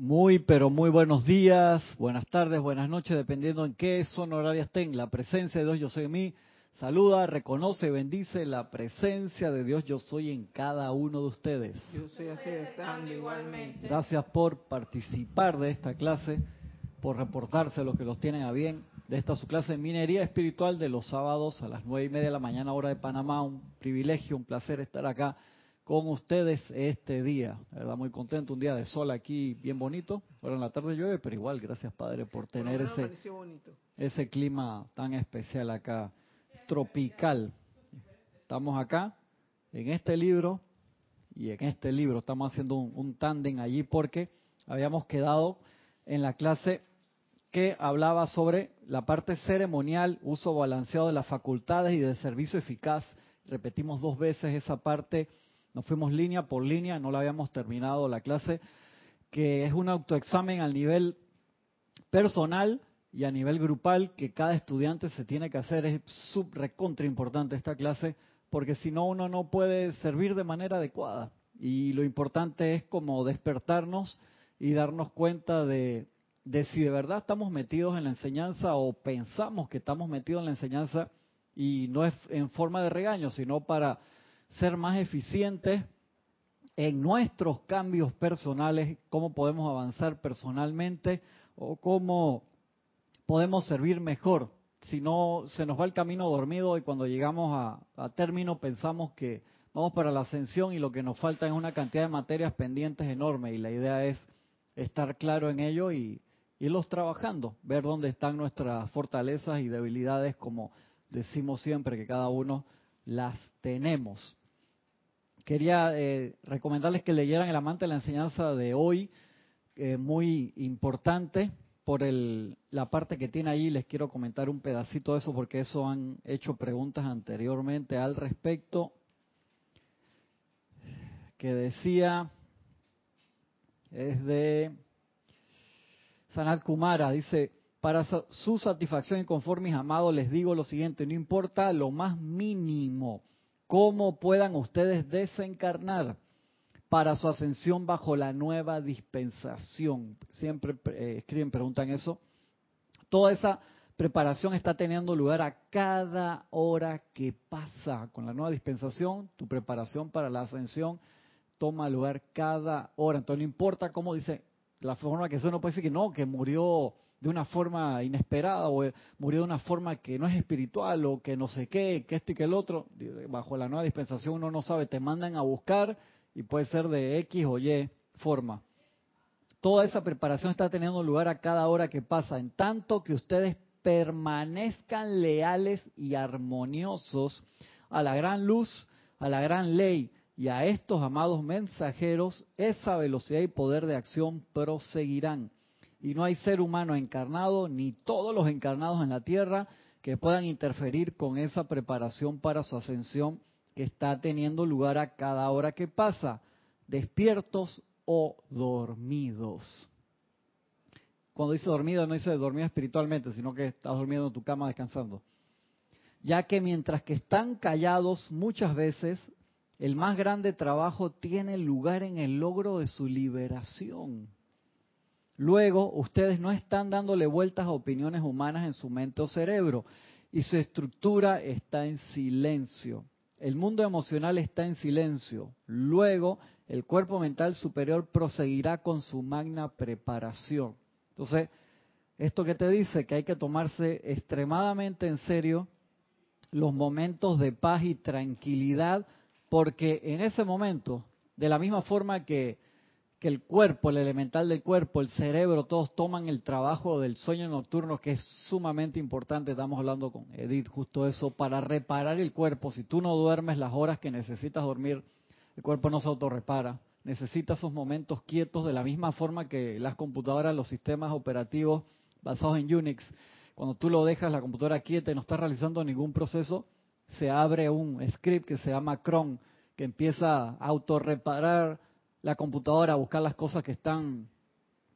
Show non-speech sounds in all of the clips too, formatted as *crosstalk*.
Muy, pero muy buenos días, buenas tardes, buenas noches, dependiendo en qué son horarias estén. La presencia de Dios, yo soy en mí. Saluda, reconoce, bendice la presencia de Dios, yo soy en cada uno de ustedes. Yo soy así estando igualmente. Gracias por participar de esta clase, por reportarse a los que los tienen a bien de esta su clase de minería espiritual de los sábados a las nueve y media de la mañana hora de Panamá. Un privilegio, un placer estar acá con ustedes este día. La verdad, muy contento, un día de sol aquí bien bonito. Ahora en la tarde llueve, pero igual, gracias Padre por tener ese, ese clima tan especial acá, tropical. Estamos acá en este libro y en este libro estamos haciendo un, un tándem allí porque habíamos quedado en la clase que hablaba sobre la parte ceremonial, uso balanceado de las facultades y del servicio eficaz. Repetimos dos veces esa parte nos fuimos línea por línea, no la habíamos terminado la clase, que es un autoexamen al nivel personal y a nivel grupal que cada estudiante se tiene que hacer. Es sub recontra importante esta clase, porque si no uno no puede servir de manera adecuada. Y lo importante es como despertarnos y darnos cuenta de, de si de verdad estamos metidos en la enseñanza o pensamos que estamos metidos en la enseñanza y no es en forma de regaño, sino para ser más eficientes en nuestros cambios personales, cómo podemos avanzar personalmente o cómo podemos servir mejor. Si no, se nos va el camino dormido y cuando llegamos a, término pensamos que vamos para la ascensión y lo que nos falta es una cantidad de materias pendientes enorme y la idea es estar claro en ello y irlos trabajando, ver dónde están nuestras fortalezas y debilidades como decimos siempre que cada uno las tenemos. Quería eh, recomendarles que leyeran El amante de la enseñanza de hoy, eh, muy importante por el, la parte que tiene ahí. Les quiero comentar un pedacito de eso porque eso han hecho preguntas anteriormente al respecto. Que decía, es de Sanat Kumara, dice, para su satisfacción y conforme mis amados les digo lo siguiente, no importa lo más mínimo cómo puedan ustedes desencarnar para su ascensión bajo la nueva dispensación. Siempre eh, escriben, preguntan eso. Toda esa preparación está teniendo lugar a cada hora que pasa. Con la nueva dispensación, tu preparación para la ascensión toma lugar cada hora. Entonces no importa cómo dice, la forma que eso no puede decir que no, que murió de una forma inesperada o murió de una forma que no es espiritual o que no sé qué, que esto y que el otro, bajo la nueva dispensación uno no sabe, te mandan a buscar y puede ser de X o Y forma. Toda esa preparación está teniendo lugar a cada hora que pasa, en tanto que ustedes permanezcan leales y armoniosos a la gran luz, a la gran ley y a estos amados mensajeros, esa velocidad y poder de acción proseguirán y no hay ser humano encarnado ni todos los encarnados en la tierra que puedan interferir con esa preparación para su ascensión que está teniendo lugar a cada hora que pasa, despiertos o dormidos. Cuando dice dormido no dice dormido espiritualmente, sino que estás durmiendo en tu cama descansando. Ya que mientras que están callados muchas veces, el más grande trabajo tiene lugar en el logro de su liberación. Luego, ustedes no están dándole vueltas a opiniones humanas en su mente o cerebro y su estructura está en silencio. El mundo emocional está en silencio. Luego, el cuerpo mental superior proseguirá con su magna preparación. Entonces, esto que te dice que hay que tomarse extremadamente en serio los momentos de paz y tranquilidad, porque en ese momento, de la misma forma que que el cuerpo, el elemental del cuerpo, el cerebro, todos toman el trabajo del sueño nocturno, que es sumamente importante. Estamos hablando con Edith justo eso, para reparar el cuerpo. Si tú no duermes las horas que necesitas dormir, el cuerpo no se autorrepara. Necesita esos momentos quietos de la misma forma que las computadoras, los sistemas operativos basados en Unix. Cuando tú lo dejas la computadora quieta y no estás realizando ningún proceso, se abre un script que se llama cron, que empieza a autorreparar la computadora a buscar las cosas que están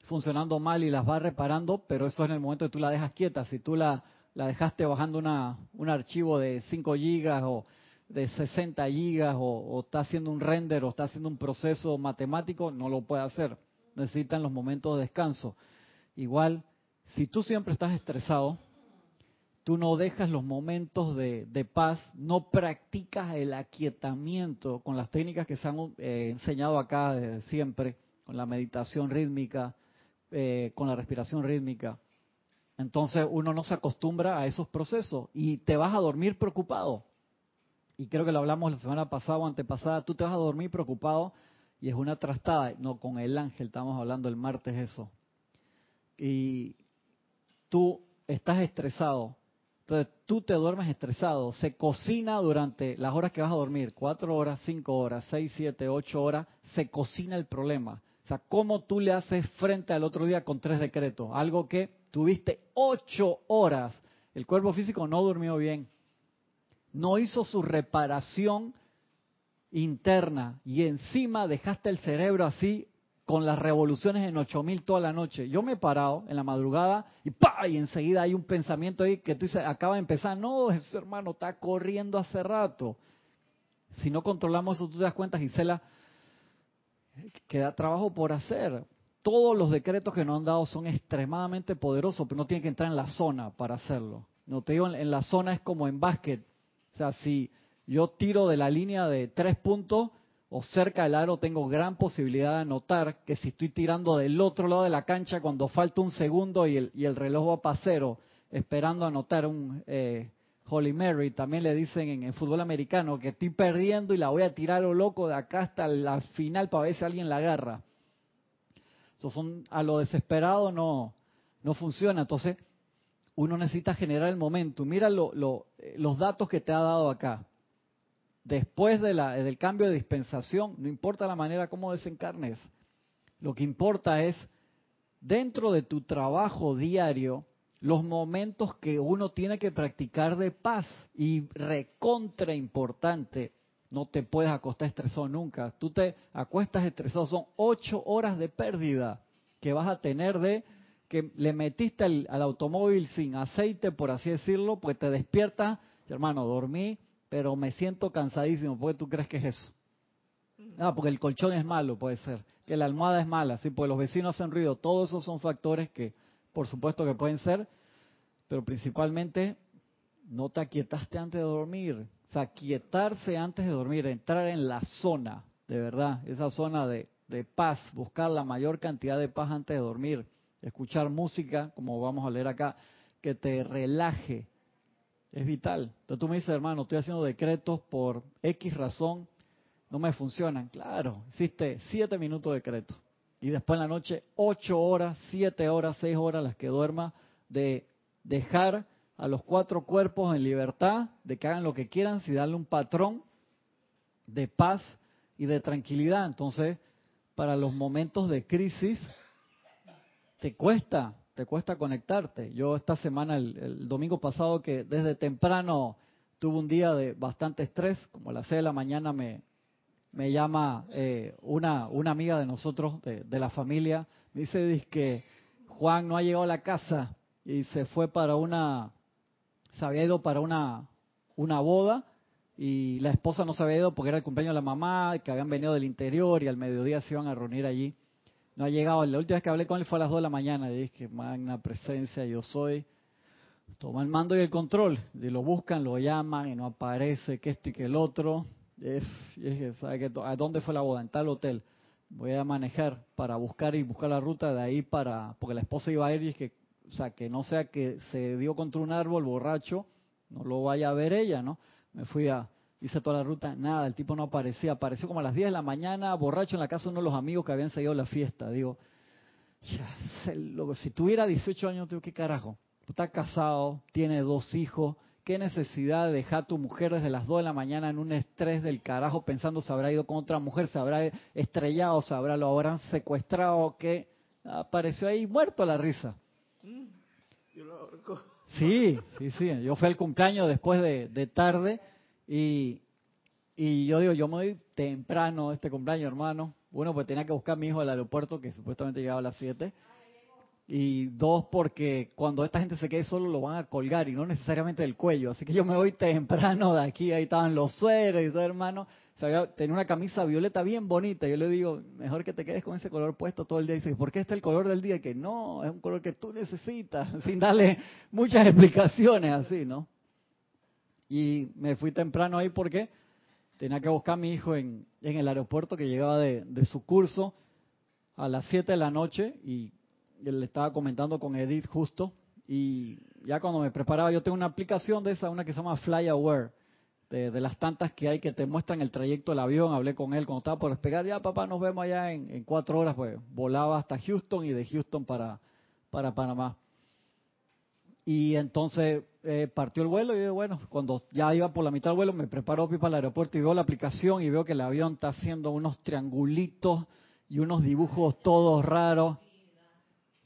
funcionando mal y las va reparando, pero eso es en el momento que tú la dejas quieta. Si tú la, la dejaste bajando una, un archivo de 5 gigas o de 60 gigas o, o, está haciendo un render o está haciendo un proceso matemático, no lo puede hacer. necesitan los momentos de descanso. Igual, si tú siempre estás estresado, tú no dejas los momentos de, paz, no practicas el aquietamiento con las técnicas que se han eh, enseñado acá desde siempre, con la meditación rítmica, eh, con la respiración rítmica. Entonces uno no se acostumbra a esos procesos y te vas a dormir preocupado. Y creo que lo hablamos la semana pasada o antepasada, tú te vas a dormir preocupado y es una trastada. No, con el ángel estamos hablando el martes eso. Y tú estás estresado, entonces tú te duermes estresado, se cocina durante las horas que vas a dormir, cuatro horas, cinco horas, seis, siete, ocho horas, se cocina el problema. O sea, ¿cómo tú le haces frente al otro día con tres decretos? Algo que tuviste ocho horas, el cuerpo físico no durmió bien, no hizo su reparación interna y encima dejaste el cerebro así con las revoluciones en 8000 toda la noche. Yo me he parado en la madrugada y ¡pa! Y enseguida hay un pensamiento ahí que tú dices, acaba de empezar. No, ese hermano está corriendo hace rato. Si no controlamos eso, tú te das cuenta, Gisela, queda trabajo por hacer. Todos los decretos que nos han dado son extremadamente poderosos, pero no tienen que entrar en la zona para hacerlo. No te digo, en la zona es como en básquet. O sea, si yo tiro de la línea de tres puntos, o cerca del aro tengo gran posibilidad de notar que si estoy tirando del otro lado de la cancha cuando falta un segundo y el, reloj va para cero, esperando anotar un eh, Holy Mary, también le dicen en el fútbol americano que estoy perdiendo y la voy a tirar lo loco de acá hasta la final para ver si alguien la agarra. Eso son, a lo desesperado no, no funciona. Entonces, uno necesita generar el momento. Mira lo, eh, los datos que te ha dado acá después de la, del cambio de dispensación, no importa la manera como desencarnes, lo que importa es dentro de tu trabajo diario, los momentos que uno tiene que practicar de paz y recontra importante. No te puedes acostar estresado nunca. Tú te acuestas estresado, son ocho horas de pérdida que vas a tener de que le metiste al, al automóvil sin aceite, por así decirlo, pues te despiertas, hermano, dormí pero me siento cansadísimo. ¿Por qué tú crees que es eso? Ah, porque el colchón es malo, puede ser. Que la almohada es mala, sí, porque los vecinos hacen ruido. Todos esos son factores que, por supuesto, que pueden ser, pero principalmente no te aquietaste antes de dormir. O sea, quietarse antes de dormir, entrar en la zona, de verdad, esa zona de, de paz, buscar la mayor cantidad de paz antes de dormir, escuchar música, como vamos a leer acá, que te relaje, es vital. Entonces tú me dices, hermano, estoy haciendo decretos por X razón, no me funcionan. Claro, hiciste siete minutos de decreto. Y después en la noche, ocho horas, siete horas, seis horas las que duerma, de dejar a los cuatro cuerpos en libertad, de que hagan lo que quieran, si darle un patrón de paz y de tranquilidad. Entonces, para los momentos de crisis, te cuesta, te cuesta conectarte. Yo esta semana, el, domingo pasado, que desde temprano tuve un día de bastante estrés, como a las 6 de la mañana me, me llama eh, una, una amiga de nosotros, de, la familia, me dice, dice que Juan no ha llegado a la casa y se fue para una, se había ido para una, una boda y la esposa no se había ido porque era el cumpleaños de la mamá, que habían venido del interior y al mediodía se iban a reunir allí no ha llegado. La última vez que hablé con él fue a las 2 de la mañana. Le dije, magna presencia, yo soy. Toma el mando y el control. Y lo buscan, lo llaman y no aparece, que esto y que el otro. Y dije, ¿sabe qué? ¿A dónde fue la boda? En tal hotel. Voy a manejar para buscar y buscar la ruta de ahí para... Porque la esposa iba a ir y es que... O sea, que no sea que se dio contra un árbol borracho, no lo vaya a ver ella, ¿no? Me fui a, Hice toda la ruta, nada, el tipo no aparecía. Apareció como a las 10 de la mañana, borracho en la casa de uno de los amigos que habían seguido la fiesta. Digo, ya, loco, si tuviera 18 años, digo, ¿qué carajo? Está casado, tiene dos hijos. ¿Qué necesidad de dejar a tu mujer desde las 2 de la mañana en un estrés del carajo pensando se habrá ido con otra mujer, se habrá estrellado, se habrá, lo habrán secuestrado, que apareció ahí muerto a la risa? Mm, sí, sí, sí. Yo fui al cumpleaños después de, de tarde y, y yo digo, yo me voy temprano este cumpleaños, hermano. Bueno, pues tenía que buscar a mi hijo al aeropuerto, que supuestamente llegaba a las 7. y dos porque cuando esta gente se quede solo lo van a colgar y no necesariamente del cuello. Así que yo me voy temprano de aquí, ahí estaban los sueros y todo hermano. tenía una camisa violeta bien bonita. Yo le digo, mejor que te quedes con ese color puesto todo el día. Y dice, ¿por qué este es el color del día? Que no, es un color que tú necesitas, *laughs* sin darle muchas explicaciones así, ¿no? Y me fui temprano ahí porque tenía que buscar a mi hijo en, en el aeropuerto que llegaba de, de su curso a las 7 de la noche y le estaba comentando con Edith justo y ya cuando me preparaba, yo tengo una aplicación de esa, una que se llama FlyAware, de, de las tantas que hay que te muestran el trayecto del avión, hablé con él cuando estaba por despegar, ya papá, nos vemos allá en, cuatro horas, pues volaba hasta Houston y de Houston para, para Panamá. Y entonces eh, partió el vuelo y bueno, cuando ya iba por la mitad del vuelo me preparo para el aeropuerto y veo la aplicación y veo que el avión está haciendo unos triangulitos y unos dibujos todos raros.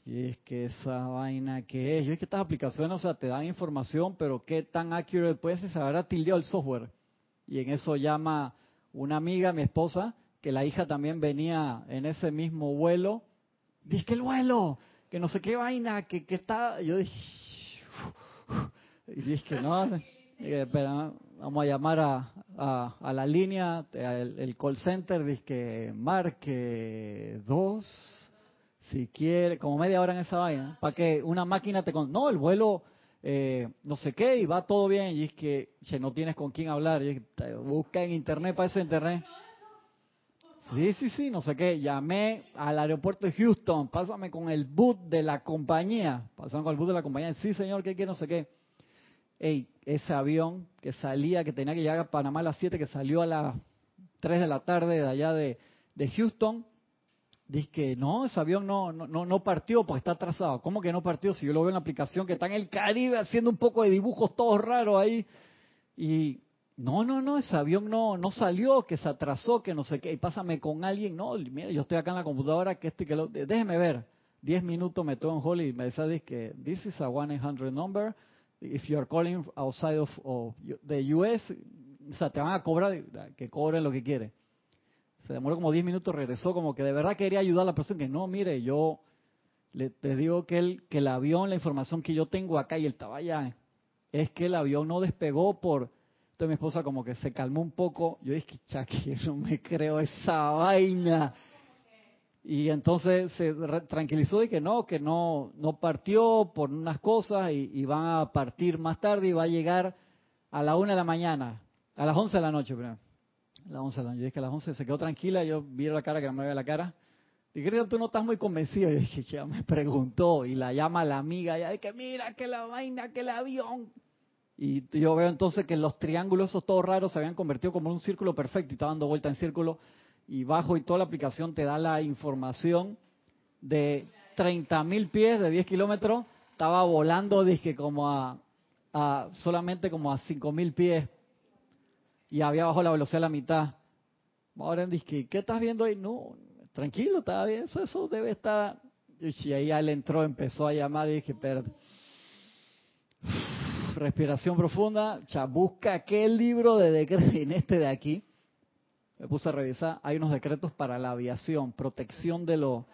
Y es que esa vaina que es, yo es que estas aplicaciones, o sea, te dan información, pero qué tan accurate puede ser, se habrá tildeado el software. Y en eso llama una amiga, mi esposa, que la hija también venía en ese mismo vuelo. Dice que el vuelo, que no sé qué vaina, que, que está. Yo dije, *laughs* y dije no, espera, vamos a llamar a, a, la línea, el, call center, dice que marque dos si quiere, como media hora en esa vaina, para que una máquina te... Con... No, el vuelo, eh, no sé qué, y va todo bien, y es que no tienes con quién hablar, y busca en internet para eso internet. Sí, sí, sí, no sé qué. Llamé al aeropuerto de Houston, pásame con el boot de la compañía. Pasaron con el boot de la compañía. Sí, señor, ¿qué quiere? No sé qué. Ey, ese avión que salía, que tenía que llegar a Panamá a las 7, que salió a las 3 de la tarde de allá de, de Houston, Dice que no, ese avión no, no, no partió porque está atrasado. ¿Cómo que no partió? Si yo lo veo en la aplicación que está en el Caribe haciendo un poco de dibujos todos raros ahí. Y no, no, no, ese avión no, no salió, que se atrasó, que no sé qué. Y pásame con alguien. No, mira, yo estoy acá en la computadora, que esto y que lo. Déjeme ver. Diez minutos me tomo en hold y me dice que this is a 100 number. If you are calling outside of, the US, o sea, te van a cobrar, que cobren lo que quieren se demoró como 10 minutos, regresó como que de verdad quería ayudar a la persona, que no, mire, yo le, te digo que el, que el avión, la información que yo tengo acá y el estaba allá, es que el avión no despegó por... Entonces mi esposa como que se calmó un poco, yo dije, que no *laughs* me creo esa vaina. Y entonces se tranquilizó de que no, que no, no partió por unas cosas y, y van a partir más tarde y va a llegar a la una de la mañana, a las 11 de la noche, primero las 11 de la noche. Yo dije que a las 11 se quedó tranquila, yo vi la cara que me veía la cara. Dije, que tú no estás muy convencido. Y dije, ya me preguntó. Y la llama la amiga, y que mira, que la vaina, que el avión. Y yo veo entonces que los triángulos esos todos raros se habían convertido como en un círculo perfecto y estaba dando vuelta en círculo. Y bajo y toda la aplicación te da la información de 30 mil pies, de 10 kilómetros. Estaba volando, dije, como a, a solamente como a 5 mil pies y había bajado la velocidad a la mitad. Ahora dije, ¿qué estás viendo ahí? No, tranquilo, está bien, eso, eso debe estar. Y ahí él entró, empezó a llamar y dije, pero respiración profunda, ya busca aquel libro de decretos en este de aquí. Me puse a revisar, hay unos decretos para la aviación, protección de los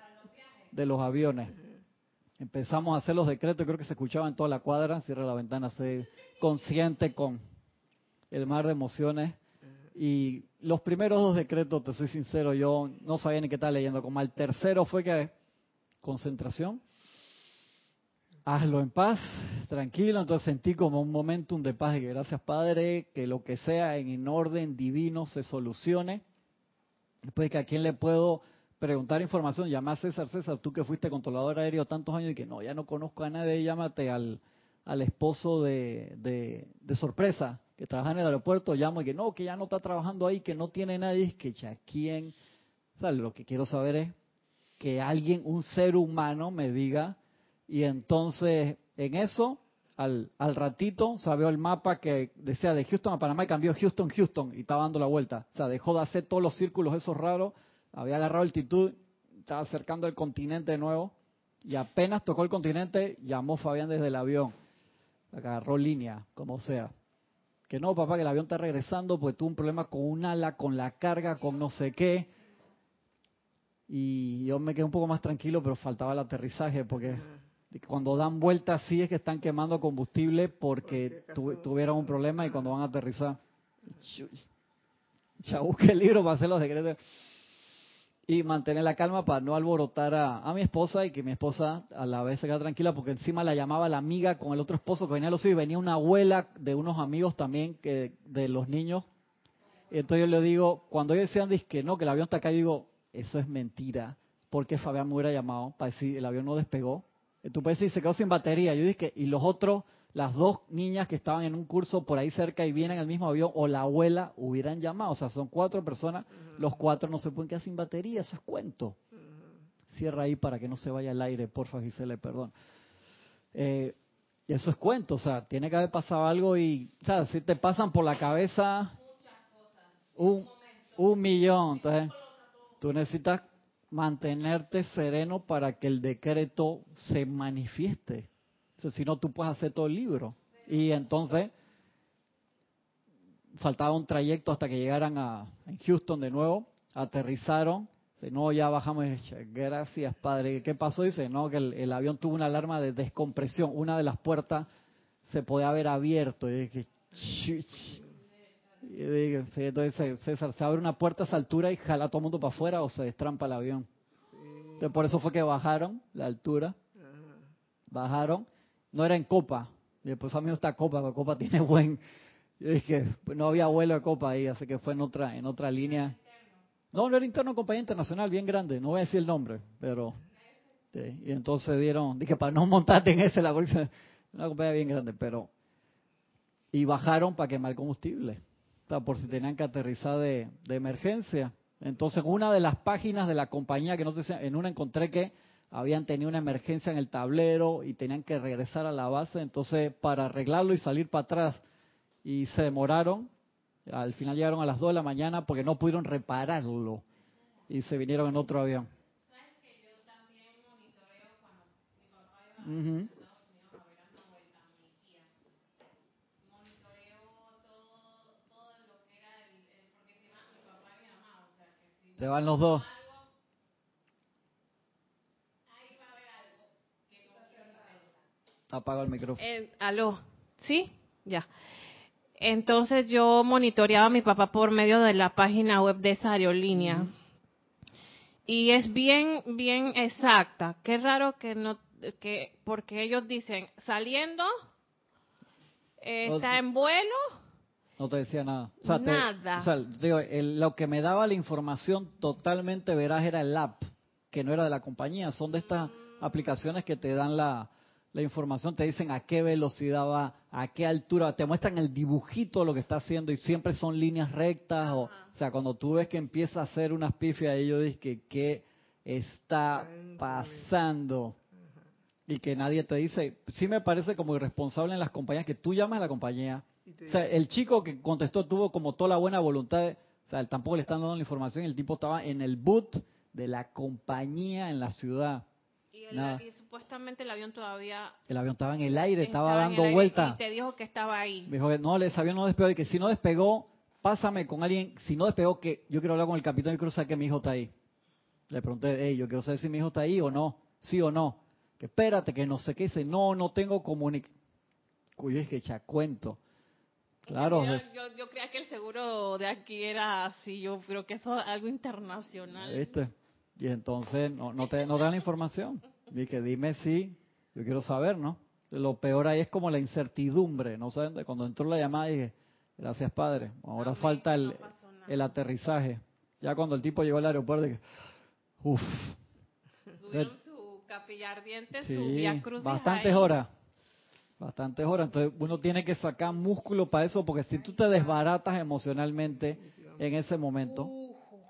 de los aviones. Empezamos a hacer los decretos, creo que se escuchaba en toda la cuadra, cierra la ventana, sé consciente con el mar de emociones. Y los primeros dos decretos, te soy sincero, yo no sabía ni qué estaba leyendo. Como el tercero fue que concentración, hazlo en paz, tranquilo. Entonces sentí como un momentum de paz y que gracias Padre, que lo que sea en orden divino se solucione. Después que a quién le puedo preguntar información, llama a César, César, tú que fuiste controlador aéreo tantos años y que no, ya no conozco a nadie, llámate al, al esposo de, de sorpresa, que trabaja en el aeropuerto, llamo y que no, que ya no está trabajando ahí, que no tiene nadie, es que ya quién, o lo que quiero saber es que alguien, un ser humano me diga, y entonces en eso, al, al ratito, sabe el mapa que decía de Houston a Panamá y cambió Houston, Houston, y estaba dando la vuelta. O sea, dejó de hacer todos los círculos esos raros, había agarrado altitud, estaba acercando el continente de nuevo, y apenas tocó el continente, llamó Fabián desde el avión, agarró línea, como sea. Que no, papá, que el avión está regresando porque tuvo un problema con un ala, con la carga, con no sé qué. y yo me quedé un poco más tranquilo, pero faltaba el aterrizaje porque cuando dan vueltas sí es que están quemando combustible porque tuvieron un problema y cuando van a aterrizar, ya busqué el libro para hacer los decretos y mantener la calma para no alborotar a, mi esposa y que mi esposa a la vez se queda tranquila porque encima la llamaba la amiga con el otro esposo que venía a los hijos y venía una abuela de unos amigos también que de los niños. Y entonces yo le digo, cuando ellos decían que no, que el avión está acá, yo digo, eso es mentira, porque Fabián me hubiera llamado para decir, el avión no despegó. Tú puedes decir, se quedó sin batería. Yo dije, y los otros, las dos niñas que estaban en un curso por ahí cerca y vienen al mismo avión, o la abuela, hubieran llamado. O sea, son cuatro personas, los cuatro no se pueden quedar sin batería, eso es cuento. Cierra ahí para que no se vaya al aire, porfa, Gisele, perdón. Eh, y eso es cuento, o sea, tiene que haber pasado algo y, o sea, si te pasan por la cabeza un, un millón, entonces Tú necesitas mantenerte sereno para que el decreto se manifieste. si no, tú puedes hacer todo el libro. Y entonces faltaba un trayecto hasta que llegaran a Houston de nuevo, aterrizaron. Dice, no, ya bajamos. Gracias, padre. ¿Qué pasó? Dice, no, que el, avión tuvo una alarma de descompresión. Una de las puertas se podía haber abierto. Y dije, entonces César, se abre una puerta a esa altura y jala a todo el mundo para afuera o se destrampa el avión. por eso fue que bajaron la altura. Bajaron. No era en Copa. Y después a mí está Copa, porque Copa tiene buen... Yo dije, pues no había vuelo de Copa ahí, así que fue en otra en otra línea. No, no era interno compañía internacional, bien grande. No voy a decir el nombre, pero... y entonces dieron... Dije, para no montarte en ese, la una compañía bien grande, pero... Y bajaron para quemar combustible por si tenían que aterrizar de, emergencia. Entonces, una de las páginas de la compañía que no sé, en una encontré que habían tenido una emergencia en el tablero y tenían que regresar a la base, entonces para arreglarlo y salir para atrás y se demoraron, al final llegaron a las 2 de la mañana porque no pudieron repararlo y se vinieron en otro avión. ¿Sabes que yo también monitoreo cuando mi papá Se van los dos. Apaga el micrófono. Eh, aló, ¿sí? Ya. Entonces yo monitoreaba a mi papá por medio de la página web de esa aerolínea. Y es bien, bien exacta. Qué raro que no, que, porque ellos dicen, saliendo, eh, está en vuelo, no te decía nada. nada. o sea, digo, lo que me daba la información totalmente veraz era el app, que no era de la compañía. Son de estas aplicaciones que te dan la, información, te dicen a qué velocidad va, a qué altura, te muestran el dibujito de lo que está haciendo y siempre son líneas rectas. O, o sea, cuando tú ves que empieza a hacer unas pifias, ellos dicen que qué está pasando y que nadie te dice, sí me parece como irresponsable en las compañías que tú llamas a la compañía o sea, el chico que contestó tuvo como toda la buena voluntad, o sea, tampoco le están dando la información, el tipo estaba en el boot de la compañía en la ciudad. Y, supuestamente el avión todavía... El avión estaba en el aire, estaba dando vuelta. Y te dijo que estaba ahí. Me dijo que no, ese avión no despegó y que si no despegó, pásame con alguien, si no despegó, que yo quiero hablar con el capitán de cruz que mi hijo está ahí. Le pregunté, hey, yo quiero saber si mi hijo está ahí o no, sí o no. Que espérate, que no sé qué, dice, no, no tengo comunicación. Cuyo es que echa cuento. Claro. Yo, yo, creía que el seguro de aquí era así, yo creo que eso es algo internacional. ¿Viste? Y entonces no, no, te, no dan la información. Dije, dime si, yo quiero saber, ¿no? Lo peor ahí es como la incertidumbre, ¿no saben? Cuando entró la llamada dije, gracias padre, ahora falta el, el aterrizaje. Ya cuando el tipo llegó al aeropuerto dije, uff. Subieron *laughs* su capilla ardiente, su vía cruz. Bastantes horas bastantes horas. Entonces uno tiene que sacar músculo para eso, porque si tú te desbaratas emocionalmente en ese momento,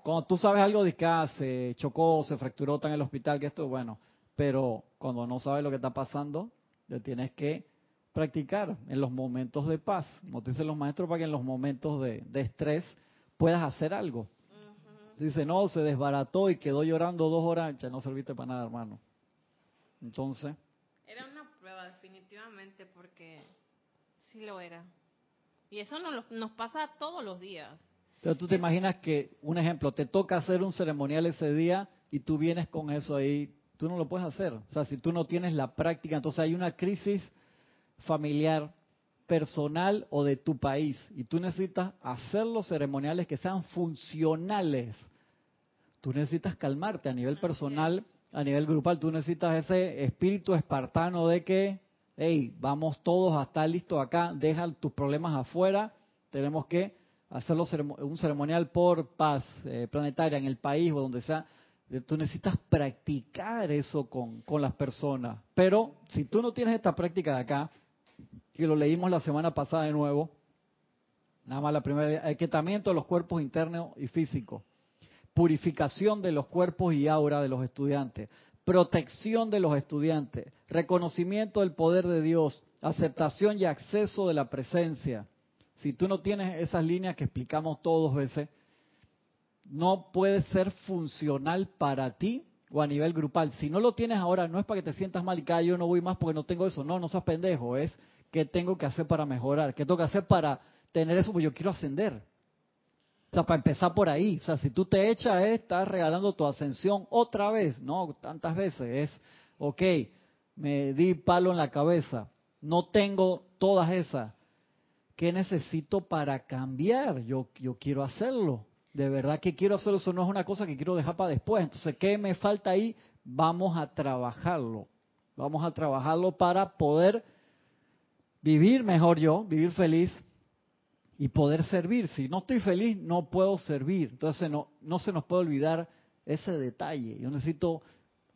cuando tú sabes algo de que ah, se chocó, se fracturó, está en el hospital, que esto, bueno, pero cuando no sabes lo que está pasando, te tienes que practicar en los momentos de paz. Como te dicen los maestros, para que en los momentos de, estrés puedas hacer algo. Dice, no, se desbarató y quedó llorando dos horas, ya no serviste para nada, hermano. Entonces, definitivamente, porque sí lo era. Y eso nos, nos pasa todos los días. Pero tú te imaginas que, un ejemplo, te toca hacer un ceremonial ese día y y tú vienes con eso ahí, tú no lo puedes hacer. O sea, si tú no tienes la práctica, entonces hay una crisis familiar, personal o de tu país y tú necesitas hacer los ceremoniales que sean funcionales. Tú necesitas calmarte a nivel personal, a nivel grupal, tú necesitas ese espíritu espartano de que, hey, vamos todos a estar listos acá, deja tus problemas afuera, tenemos que hacerlo un ceremonial por paz eh, planetaria en el país o donde sea. Tú necesitas practicar eso con, con las personas. Pero si tú no tienes esta práctica de acá, y lo leímos la semana pasada de nuevo, nada más la primera, aquietamiento de los cuerpos internos y físicos, purificación de los cuerpos y aura de los estudiantes, protección de los estudiantes, reconocimiento del poder de Dios, aceptación y acceso de la presencia. Si tú no tienes esas líneas que explicamos todos veces, no puede ser funcional para ti o a nivel grupal. Si no lo tienes ahora, no es para que te sientas mal y que yo no voy más porque no tengo eso. No, no seas pendejo. Es qué tengo que hacer para mejorar, qué tengo que hacer para tener eso, porque yo quiero ascender. Sea, para empezar por ahí. O sea, si tú te echas, eh, estás regalando tu ascensión otra vez. No, tantas veces. Es, ok, me di palo en la cabeza. No tengo todas esas. ¿Qué necesito para cambiar? Yo, yo quiero hacerlo de verdad que quiero hacerlo, eso no es una cosa que quiero dejar para después. Entonces, ¿qué me falta ahí? Vamos a trabajarlo. Vamos a trabajarlo para poder vivir mejor yo, vivir feliz y poder servir. Si no estoy feliz, no puedo servir. Entonces, no, no se nos puede olvidar ese detalle. Yo necesito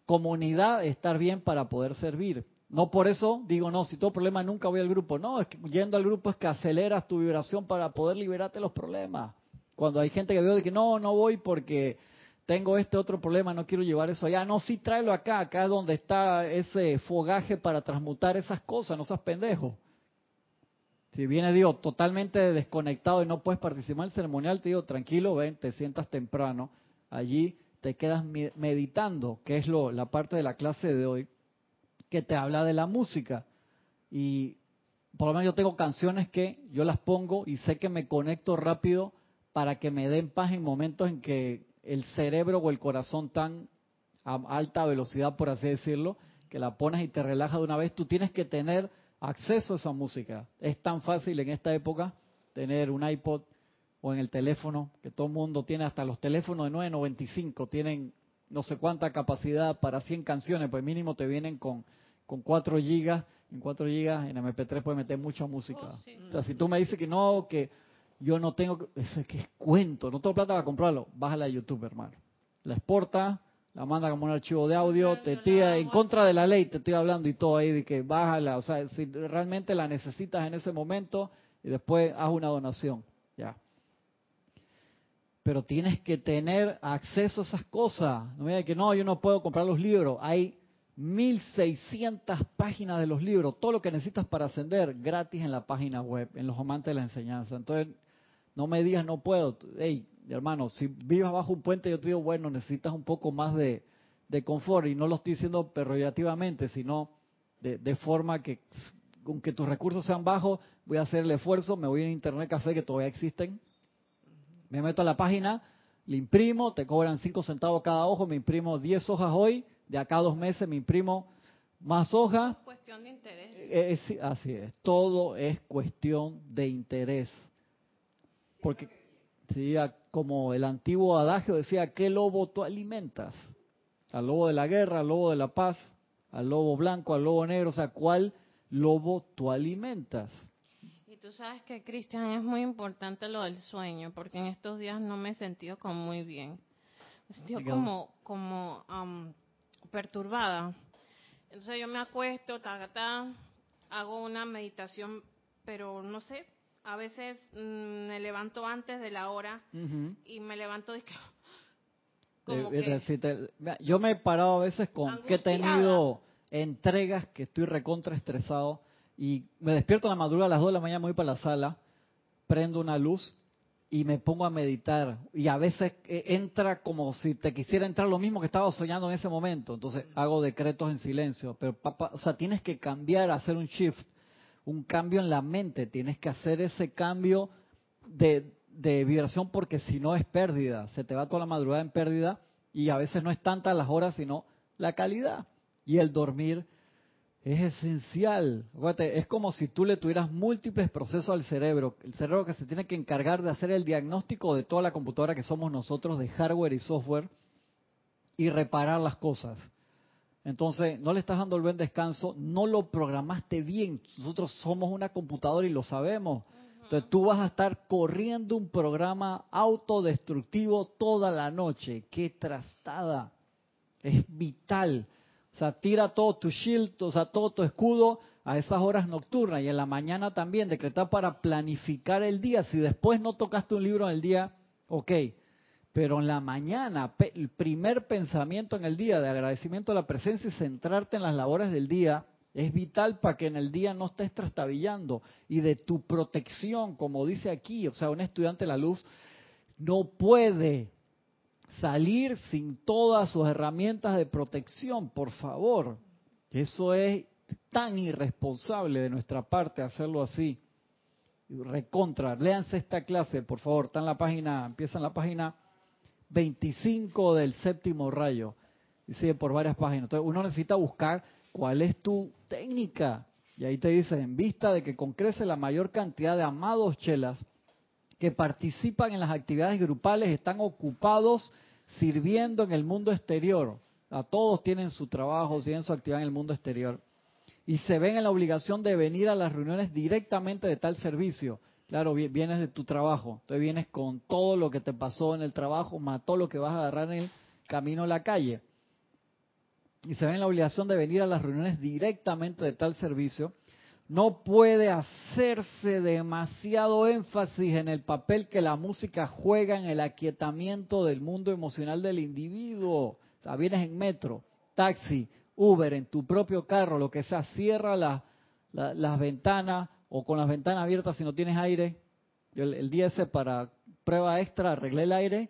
comunidad, estar bien para poder servir. No por eso digo, no, si tengo problema nunca voy al grupo. No, es que yendo al grupo es que aceleras tu vibración para poder liberarte los problemas. Cuando hay gente que veo que no, no voy porque tengo este otro problema, no quiero llevar eso allá. No, sí, tráelo acá, acá es donde está ese fogaje para transmutar esas cosas, no seas pendejo. Si viene Dios totalmente desconectado y no puedes participar en el ceremonial, te digo, tranquilo, ven, te sientas temprano, allí te quedas meditando, que es lo, la parte de la clase de hoy, que te habla de la música. Y por lo menos yo tengo canciones que yo las pongo y sé que me conecto rápido para que me den paz en momentos en que el cerebro o el corazón tan a alta velocidad, por así decirlo, que la pones y te relaja de una vez, tú tienes que tener acceso a esa música. Es tan fácil en esta época tener un iPod o en el teléfono, que todo el mundo tiene, hasta los teléfonos de 995 tienen no sé cuánta capacidad para 100 canciones, pues mínimo te vienen con, con 4 gigas, en 4 gigas en MP3 puedes meter mucha música. Oh, o sea, si tú me dices que no, que yo no tengo, ese que es cuento, no tengo plata para comprarlo, bájala a YouTube, hermano. La exporta, la manda como un archivo de audio, te tira en contra de la ley, te estoy hablando y todo ahí de que bájala, o sea, si realmente la necesitas en ese momento y después haz una donación, ya. Pero tienes que tener acceso a esas cosas. No me digas que no, yo no puedo comprar los libros. Hay 1600 páginas de los libros, todo lo que necesitas para ascender gratis en la página web, en los amantes de la enseñanza. Entonces, no me digas no puedo. Hey, hermano, si vivas bajo un puente, yo te digo, bueno, necesitas un poco más de, confort. Y no lo estoy diciendo perorativamente, sino de, forma que, aunque tus recursos sean bajos, voy a hacer el esfuerzo, me voy a Internet Café, que todavía existen, me meto a la página, le imprimo, te cobran 5 centavos cada ojo, me imprimo 10 hojas hoy, de acá a dos meses me imprimo más hojas. Es cuestión de interés. Eh, así es, todo es cuestión de interés. Porque, sí, como el antiguo adagio decía, ¿qué lobo tú alimentas? Al lobo de la guerra, al lobo de la paz, al lobo blanco, al lobo negro, o sea, ¿cuál lobo tú alimentas? Y tú sabes que, Cristian, es muy importante lo del sueño, porque en estos días no me he sentido como muy bien. Me he sentido como, como perturbada. Entonces yo me acuesto, ta, ta, hago una meditación, pero no sé, a veces mm, me levanto antes de la hora y me levanto de que... yo me he parado a veces con que he tenido entregas que estoy recontra estresado y me despierto a la madrugada a las 2 de la mañana, me voy para la sala, prendo una luz y me pongo a meditar. Y a veces eh, entra como si te quisiera entrar lo mismo que estaba soñando en ese momento. Entonces hago decretos en silencio, pero papá, o sea, tienes que cambiar, hacer un shift un cambio en la mente, tienes que hacer ese cambio de, vibración porque si no es pérdida, se te va toda la madrugada en pérdida Y a veces no es tanta las horas, sino la calidad. Y el dormir es esencial. es como si tú le tuvieras múltiples procesos al cerebro. El cerebro que se tiene que encargar de hacer el diagnóstico de toda la computadora que somos nosotros, de hardware y software, y reparar las cosas. Entonces, no le estás dando el buen descanso, no lo programaste bien. Nosotros somos una computadora y lo sabemos. Entonces, tú vas a estar corriendo un programa autodestructivo toda la noche. ¡Qué trastada! Es vital. O sea, tira todo tu shield, o sea, todo tu escudo a esas horas nocturnas y en la mañana también, decretar para planificar el día. Si después no tocaste un libro en el día, ok, pero en la mañana, el primer pensamiento en el día de agradecimiento a la presencia y centrarte en las labores del día es vital para que en el día no estés trastabillando y de tu protección, como dice aquí, o sea, un estudiante de la luz no puede salir sin todas sus herramientas de protección, por favor. Eso es tan irresponsable de nuestra parte hacerlo así. Recontra, léanse esta clase, por favor, está en la página, empieza la página 25 del séptimo rayo. Sigue por varias páginas. Entonces uno necesita buscar cuál es tu técnica. Y ahí te dice, en vista de que con crece la mayor cantidad de amados chelas que participan en las actividades grupales están ocupados sirviendo en el mundo exterior. A todos tienen su trabajo, tienen su actividad en el mundo exterior. Y se ven en la obligación de venir a las reuniones directamente de tal servicio. Claro, vienes de tu trabajo, entonces vienes con todo lo que te pasó en el trabajo, más todo lo que vas a agarrar en el camino a la calle. Y se ven en la obligación de venir a las reuniones directamente de tal servicio no puede hacerse demasiado énfasis en el papel que la música juega en el aquietamiento del mundo emocional del individuo. O sea, vienes en metro, taxi, Uber, en tu propio carro, lo que sea, cierra las ventanas o con las ventanas abiertas si no tienes aire. el, el día ese para prueba extra arreglé el aire,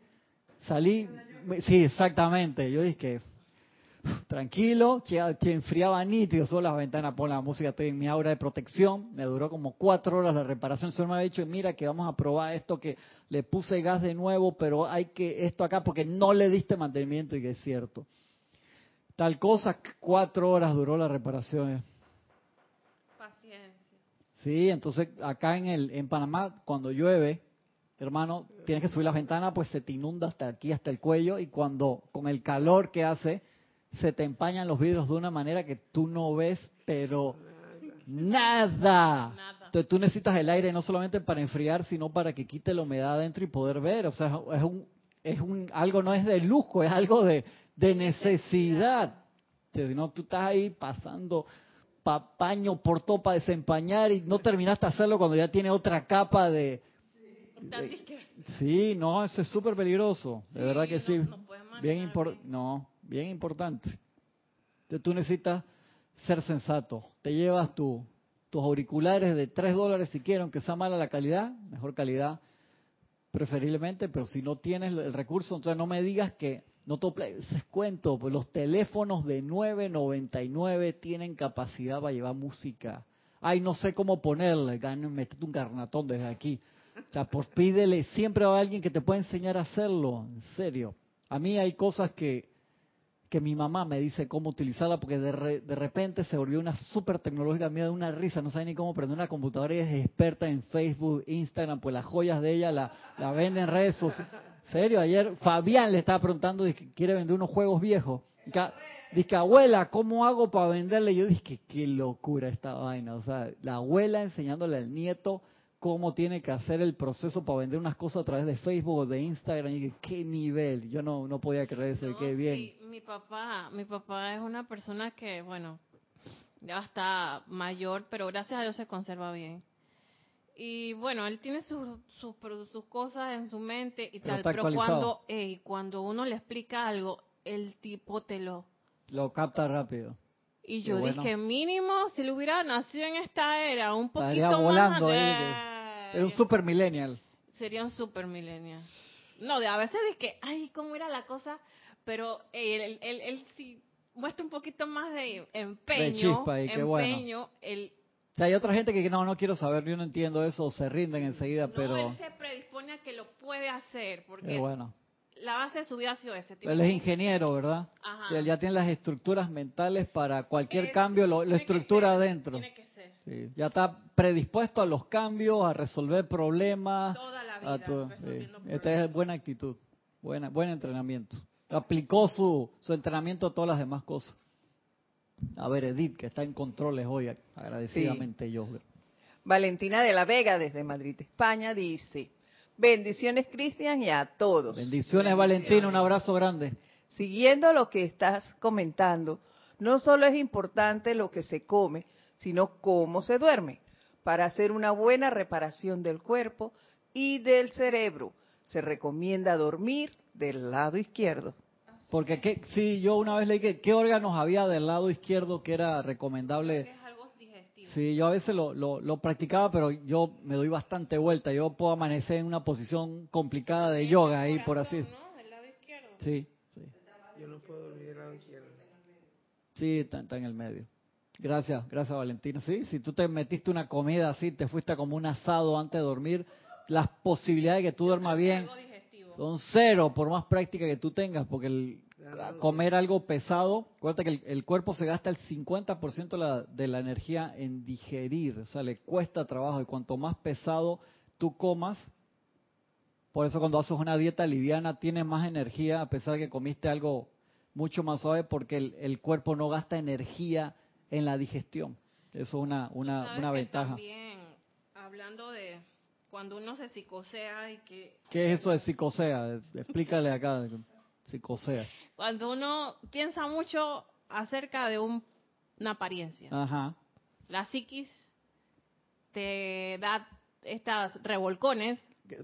salí, sí, exactamente, yo dije, tranquilo, que enfriaba nítido, solo las ventanas, pon la música, estoy en mi aura de protección, me duró como cuatro horas la reparación, se me ha dicho, mira que vamos a probar esto, que le puse gas de nuevo, pero hay que esto acá porque no le diste mantenimiento y que es cierto. Tal cosa, cuatro horas duró la reparación. Sí, entonces acá en, el, en Panamá, cuando llueve, hermano, tienes que subir las ventanas, pues se te inunda hasta aquí, hasta el cuello, y cuando con el calor que hace, se te empañan los vidrios de una manera que tú no ves, pero nada. Entonces tú necesitas el aire no solamente para enfriar, sino para que quite la humedad adentro y poder ver. O sea, es un, es un, algo no es de lujo, es algo de, de necesidad. Si no, tú estás ahí pasando paño por todo para desempañar y no terminaste de hacerlo cuando ya tiene otra capa de... sí, no, eso es súper peligroso, de verdad que sí. Bien importante. No, bien importante. Entonces tú necesitas ser sensato. Te llevas tu, tus auriculares de 3 dólares si quieren, aunque sea mala la calidad, mejor calidad preferiblemente, pero si no tienes el recurso, entonces no me digas que no te cuento, pues los teléfonos de 9.99 tienen capacidad para llevar música. Ay, no sé cómo ponerle, metete un carnatón desde aquí. O sea, por pídele, siempre va alguien que te pueda enseñar a hacerlo, en serio. A mí hay cosas que que mi mamá me dice cómo utilizarla porque de, de repente se volvió una súper tecnológica, me da una risa, no sabe ni cómo prender una computadora y es experta en Facebook, Instagram, pues las joyas de ella la, la vende en redes sociales. Serio, ayer Fabián le estaba preguntando, que quiere vender unos juegos viejos. Dice, abuela, ¿cómo hago para venderle? Yo dije, qué locura esta vaina. O sea, la abuela enseñándole al nieto cómo tiene que hacer el proceso para vender unas cosas a través de Facebook o de Instagram. Y qué nivel. Yo no, no podía creer eso, qué bien. mi papá, mi papá es una persona que, bueno, ya está mayor, pero gracias a Dios se conserva bien. Y bueno, él tiene sus, sus, sus cosas en su mente y tal, pero cuando, cuando uno le explica algo, el tipo te lo... Lo capta rápido. Y yo dije, mínimo, si le hubiera nacido en esta era, un poquito volando más... es un super millennial. Sería un super millennial. No, de a veces dije, ay, ¿cómo era la cosa? Pero él, él, él, sí muestra un poquito más de empeño. De chispa y empeño, bueno. Sea, hay otra gente que no, no quiero saber, yo no entiendo eso, se rinden enseguida, pero... él se predispone a que lo puede hacer, porque bueno. la base de su vida ha sido ese tipo. Él es ingeniero, ¿verdad? Ajá. Y él ya tiene las estructuras mentales para cualquier Es- cambio, lo, estructura ser, adentro. Tiene que ser. Sí, ya está predispuesto a los cambios, a resolver problemas. Toda la a vida sí. Esta es buena actitud, buena, buen entrenamiento. Aplicó su, su entrenamiento a todas las demás cosas. A ver, Edith, que está en controles hoy, agradecidamente yo. Valentina de la Vega, desde Madrid, España, dice: Bendiciones, Cristian, y a todos. Bendiciones, Valentina, un abrazo grande. Siguiendo lo que estás comentando, no solo es importante lo que se come, sino cómo se duerme, para hacer una buena reparación del cuerpo y del cerebro. Se recomienda dormir del lado izquierdo. Porque ¿qué? sí, yo una vez leí que qué órganos había del lado izquierdo que era recomendable. Es algo digestivo. Sí, yo a veces lo, lo, lo practicaba, pero yo me doy bastante vuelta. Yo puedo amanecer en una posición complicada de yoga ahí, por así. Del lado izquierdo. Sí, sí. Yo no puedo olvidar la izquierda. Sí, está, está en el medio. Gracias, gracias Valentina. Sí, si tú te metiste una comida así, te fuiste como un asado antes de dormir, las posibilidades de que tú duermas bien. Son cero por más práctica que tú tengas, porque el comer algo pesado, acuérdate que el, el cuerpo se gasta el 50% de la, de la energía en digerir, o sea, le cuesta trabajo y cuanto más pesado tú comas, por eso cuando haces una dieta liviana tienes más energía a pesar de que comiste algo mucho más suave porque el, el cuerpo no gasta energía en la digestión. Eso es una, una, ventaja. También, hablando de cuando uno se psicosea y que ¿Qué es eso de psicosea? Explícale acá, psicosea. cuando uno piensa mucho acerca de un- una apariencia. Ajá. La psiquis te da estas revolcones.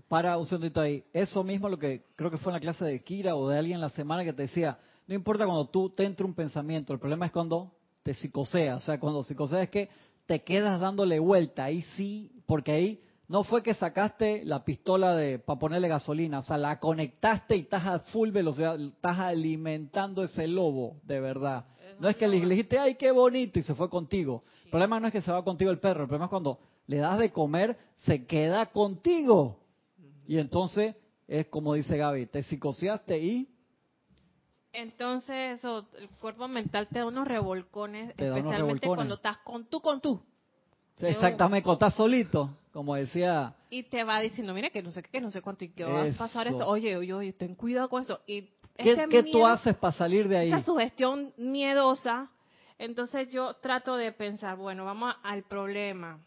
Para un segundito ahí. Eso mismo lo que creo que fue en la clase de Kira o de alguien la semana que te decía, no importa cuando tú te entra un pensamiento, el problema es cuando te psicosea. O sea, cuando psicosea es que te quedas dándole vuelta. Ahí sí, porque ahí no fue que sacaste la pistola de para ponerle gasolina. O sea, la conectaste y estás a full velocidad, estás alimentando ese lobo, de verdad. No es que le le dijiste, ay, qué bonito, y se fue contigo. El problema no es que se va contigo el perro, el problema es cuando le das de comer, se queda contigo. Y entonces es como dice Gaby, te psicoseaste y Entonces, eso, el cuerpo mental te da unos revolcones, Te da unos especialmente revolcones. cuando estás con tú, con tú. exactamente cuando estás solito, como decía, Y te va diciendo, mira, que no sé qué, que no sé cuánto, y que va a pasar esto. Oye, oye, oye, ten cuidado con eso. Y ¿qué, ese qué tú haces para salir de ahí? esa sugestión miedosa, entonces yo trato de pensar, bueno, vamos al problema.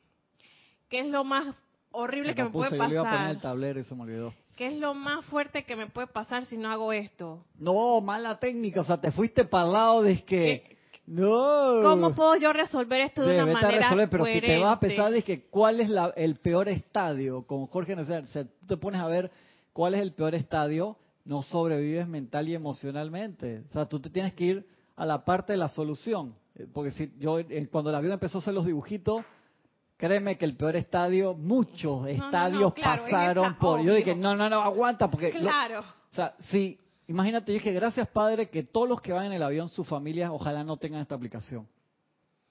¿Qué es lo más horrible que me puse, puede yo le iba a poner el pasar? tablero y se me olvidó. ¿Qué es lo más fuerte que me puede pasar si no hago esto? No, mala técnica, o sea, te fuiste para el lado de que... No. ¿Cómo puedo yo resolver esto de Debe una manera resolver, pero si te vas a pensar de que cuál es la- el peor estadio, como Jorge no sé, o sea, tú te pones a ver cuál es el peor estadio, no sobrevives mental y emocionalmente. O sea, tú te tienes que ir a la parte de la solución. Eh, Porque si yo eh, cuando el avión empezó a hacer los dibujitos, créeme que el peor estadio, muchos no, estadios no, claro, en pasaron por. Yo dije, no, no, no, aguanta, porque lo- Claro. o sea, sí, imagínate, yo dije, gracias Padre, que todos los que van en el avión, sus familias, ojalá no tengan esta aplicación.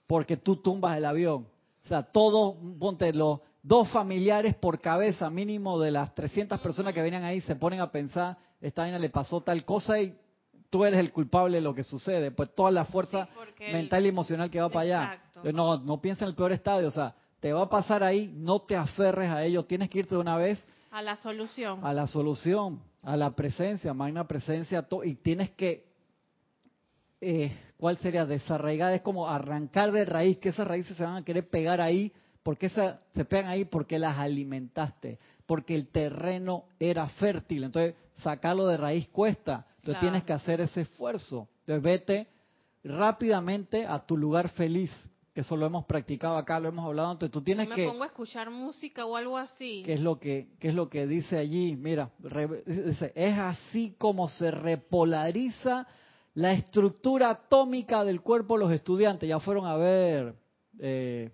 Porque tú tumbas el avión. O sea, todos, ponte los dos familiares por cabeza mínimo de las 300 personas que venían ahí, se ponen a pensar, esta vaina le pasó tal cosa y tú eres el culpable de lo que sucede. Pues toda la fuerza Sí, mental y emocional que va para allá. Exacto. No, no piensa en el peor estadio. O sea, te va a pasar ahí, no te aferres a ello, tienes que irte de una vez A la solución. a la solución, a la presencia, magna presencia, y tienes que, eh, ¿cuál sería? Desarraigar, es como arrancar de raíz, que esas raíces se van a querer pegar ahí, porque esa, se pegan ahí porque las alimentaste, porque el terreno era fértil, entonces sacarlo de raíz cuesta, entonces Claro. tienes que hacer ese esfuerzo, entonces vete rápidamente a tu lugar feliz, que eso lo hemos practicado acá, lo hemos hablado antes, tú tienes si me que... pongo a escuchar música o algo así. ¿Qué es lo que, qué es lo que dice allí? Mira, re- dice, es así como se repolariza la estructura atómica del cuerpo de los estudiantes. Ya fueron a ver eh,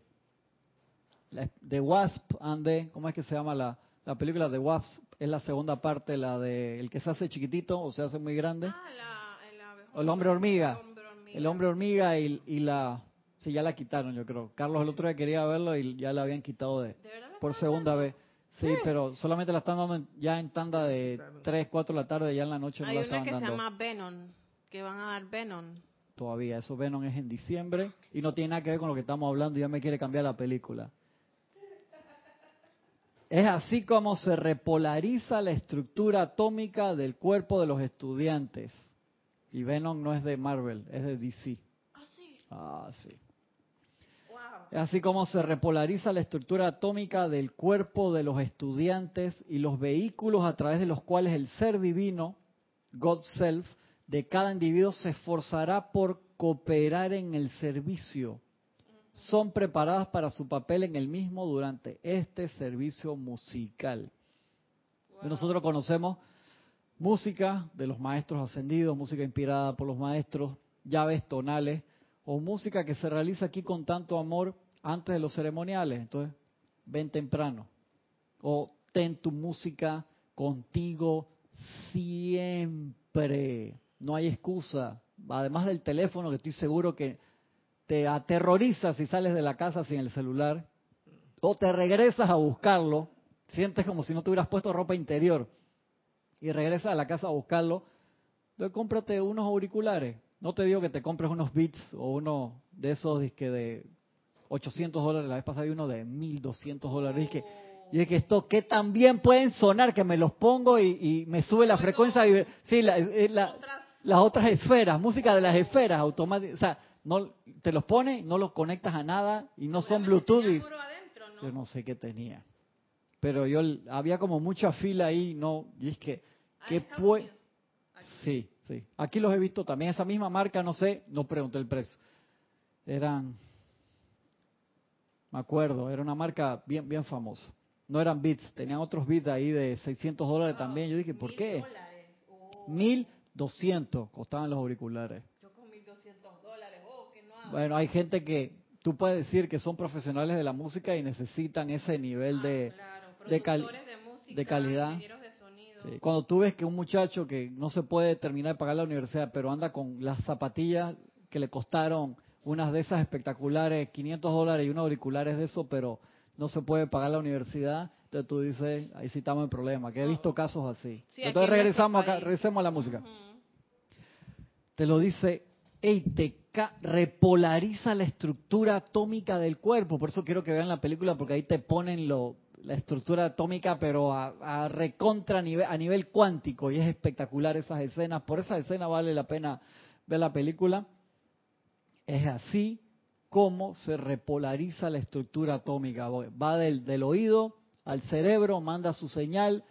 la- The Wasp and the, ¿cómo es que se llama la, la película The Wasp? Es la segunda parte, la de el que se hace chiquitito o se hace muy grande. Ah, la- el, O el hombre hormiga. el hombre hormiga. El hombre hormiga y, y la... Sí, ya la quitaron, yo creo. Carlos el otro día quería verlo y ya la habían quitado de, ¿De verdad por segunda dando? vez. Sí, pero solamente la están dando ya en tanda de 3, 4 de la tarde, ya en la noche no Hay la una estaban que se dando llama Venom, que van a dar Venom. todavía. Eso Venom es en diciembre y no tiene nada que ver con lo que estamos hablando, ya me quiere cambiar la película. Es así como se repolariza la estructura atómica del cuerpo de los estudiantes. Y Venom no es de Marvel, es de DC. Ah, sí. Es así como se repolariza la estructura atómica del cuerpo de los estudiantes y los vehículos a través de los cuales el ser divino, God Self, de cada individuo se esforzará por cooperar en el servicio. Son preparadas para su papel en el mismo durante este servicio musical. Nosotros conocemos música de los maestros ascendidos, música inspirada por los maestros, llaves tonales o música que se realiza aquí con tanto amor antes de los ceremoniales. Entonces, ven temprano. O ten tu música contigo siempre. No hay excusa. Además del teléfono, que estoy seguro que te aterroriza si sales de la casa sin el celular. O te regresas a buscarlo. Sientes como si no te hubieras puesto ropa interior. Y regresas a la casa a buscarlo. Entonces, cómprate unos auriculares. No te digo que te compres unos Beats o uno de esos disque de 800 dólares. La vez pasada hay uno de 1200 dólares. Y que, y es que esto que también pueden sonar, que me los pongo y, y me sube la frecuencia. y- sí, la- eh, la- las otras esferas, música de las esferas automáticas. O sea, no, te los pones, no los conectas a nada y no son Bluetooth. yo no sé qué tenía. Pero yo había como mucha fila ahí, no, y es que, Ah, ¿qué Estados puede? Sí, sí. Aquí los he visto también, esa misma marca, no sé, no pregunté el precio. Eran, me acuerdo, era una marca bien, bien famosa. No eran bits, tenían otros bits ahí de 600 dólares también. Yo dije, ¿por Mil qué? dólares. Oh, 1200 costaban los auriculares. yo con 1200 dólares. Oh, que no hago. Bueno, hay gente que tú puedes decir que son profesionales de la música y necesitan ese nivel de, Ah, claro. de de, música, de calidad. Sí, Cuando tú ves que un muchacho que no se puede terminar de pagar la universidad, pero anda con las zapatillas que le costaron unas de esas espectaculares, 500 dólares y unos auriculares de eso, pero no se puede pagar la universidad, entonces tú dices, ahí sí estamos en problema, que he visto casos así. Sí, entonces en regresamos acá, regresemos a la música. Te lo dice, ca- repolariza la estructura atómica del cuerpo, por eso quiero que vean la película, porque ahí te ponen lo, la estructura atómica, pero a, a recontra nivel, a nivel cuántico, y es espectacular esas escenas, por esa escena vale la pena ver la película. Es así como se repolariza la estructura atómica, va del, oído al cerebro, manda su señal,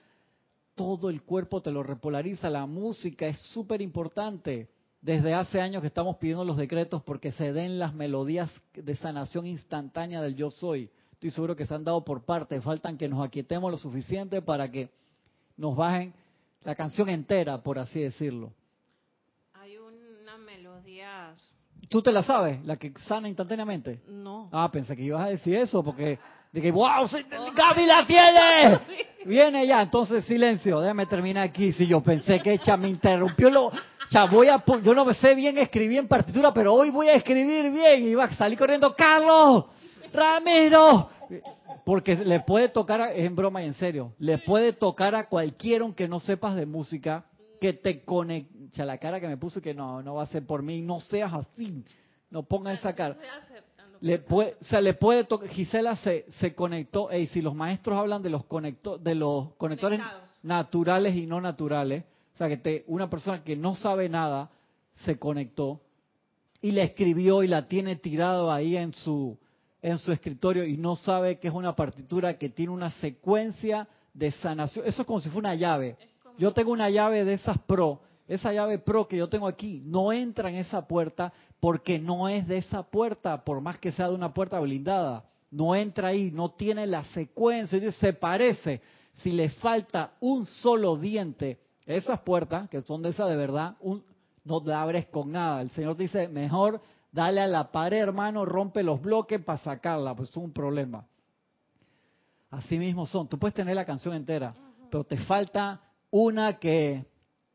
todo el cuerpo te lo repolariza, la música es súper importante. Desde hace años que estamos pidiendo los decretos porque se den las melodías de sanación instantánea del yo soy. Estoy seguro que se han dado por parte, faltan que nos aquietemos lo suficiente para que nos bajen la canción entera, por así decirlo. Hay una melodía. ¿Tú te la sabes? La que sana instantáneamente. No. Ah, pensé que ibas a decir eso porque *laughs* que wow, sí, Gaby la tiene. *laughs* Viene ya, entonces silencio, déjame terminar aquí. Si yo pensé que Cha me interrumpió lo, Cha, voy a, yo no me sé bien escribir en partitura, pero hoy voy a escribir bien y va a salir corriendo Carlos, Ramiro, porque le puede tocar, a- es en broma y en serio, le puede tocar a cualquiera aunque no sepas de música que te conecte, la cara que me puso que no, no va a ser por mí, no seas así, no pongas esa cara. Le puede, o sea, le puede tocar. Gisela se, se conectó. Ey, si los maestros hablan de los conecto, de los conectores Conectados. naturales y no naturales, o sea, que te, una persona que no sabe nada se conectó y la escribió y la tiene tirado ahí en su en su escritorio y no sabe que es una partitura que tiene una secuencia de sanación. Eso es como si fuera una llave. Yo tengo una llave de esas pro. Esa llave pro que yo tengo aquí no entra en esa puerta porque no es de esa puerta, por más que sea de una puerta blindada. No entra ahí, no tiene la secuencia, se parece. Si le falta un solo diente, esas puertas, que son de esa de verdad, un, no la abres con nada. El Señor dice, mejor dale a la pared, hermano, rompe los bloques para sacarla, pues es un problema. Así mismo son. Tú puedes tener la canción entera, pero te falta una que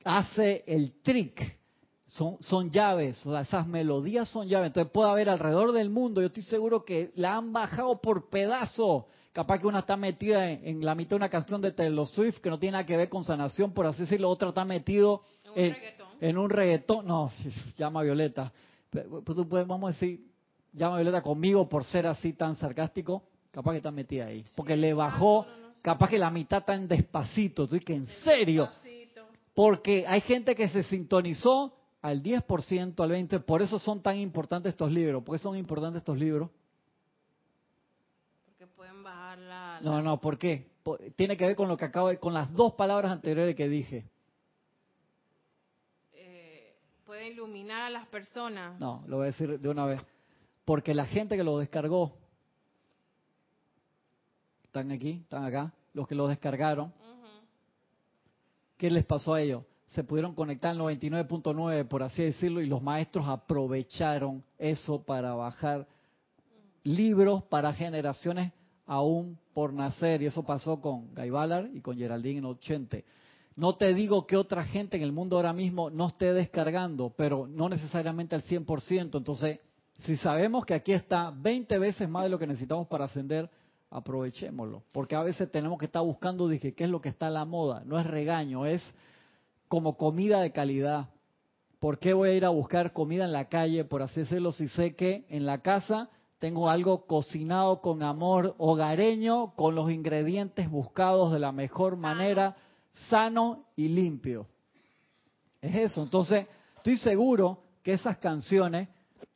hace el trick. Son, son llaves, o sea, esas melodías son llaves. Entonces puede haber alrededor del mundo, yo estoy seguro que la han bajado por pedazos. Capaz que una está metida en, en la mitad de una canción de Taylor Swift que no tiene nada que ver con sanación, por así decirlo. Otra está metido En un en, en un reggaetón. No, *laughs* llama a Violeta. Pero tú puedes, vamos a decir, llama a Violeta conmigo por ser así tan sarcástico. Capaz que está metida ahí. Porque le bajó, no, no sé. capaz que la mitad tan despacito. Tú que en serio. Porque hay gente que se sintonizó al 10%, al 20%. Por eso son tan importantes estos libros. ¿Por qué son importantes estos libros? Porque pueden bajar la... No, la- no, ¿por qué? Tiene que ver con lo que acabo de, con las dos palabras anteriores que dije. eh, puede iluminar a las personas. No, lo voy a decir de una vez. Porque la gente que lo descargó, están aquí, están acá, los que lo descargaron. ¿Qué les pasó a ellos? Se pudieron conectar al 99.9, por así decirlo, y los maestros aprovecharon eso para bajar libros para generaciones aún por nacer. Y eso pasó con Guy Ballard y con Geraldine en 80. No te digo que otra gente en el mundo ahora mismo no esté descargando, pero no necesariamente al 100%. Entonces, si sabemos que aquí está 20 veces más de lo que necesitamos para ascender, aprovechémoslo. Porque a veces tenemos que estar buscando, dije, qué es lo que está a la moda. No es regaño, es como comida de calidad. ¿Por qué voy a ir a buscar comida en la calle, por así decirlo, si sé que en la casa tengo algo cocinado con amor hogareño, con los ingredientes buscados de la mejor manera, sano y limpio? Es eso. Entonces, estoy seguro que esas canciones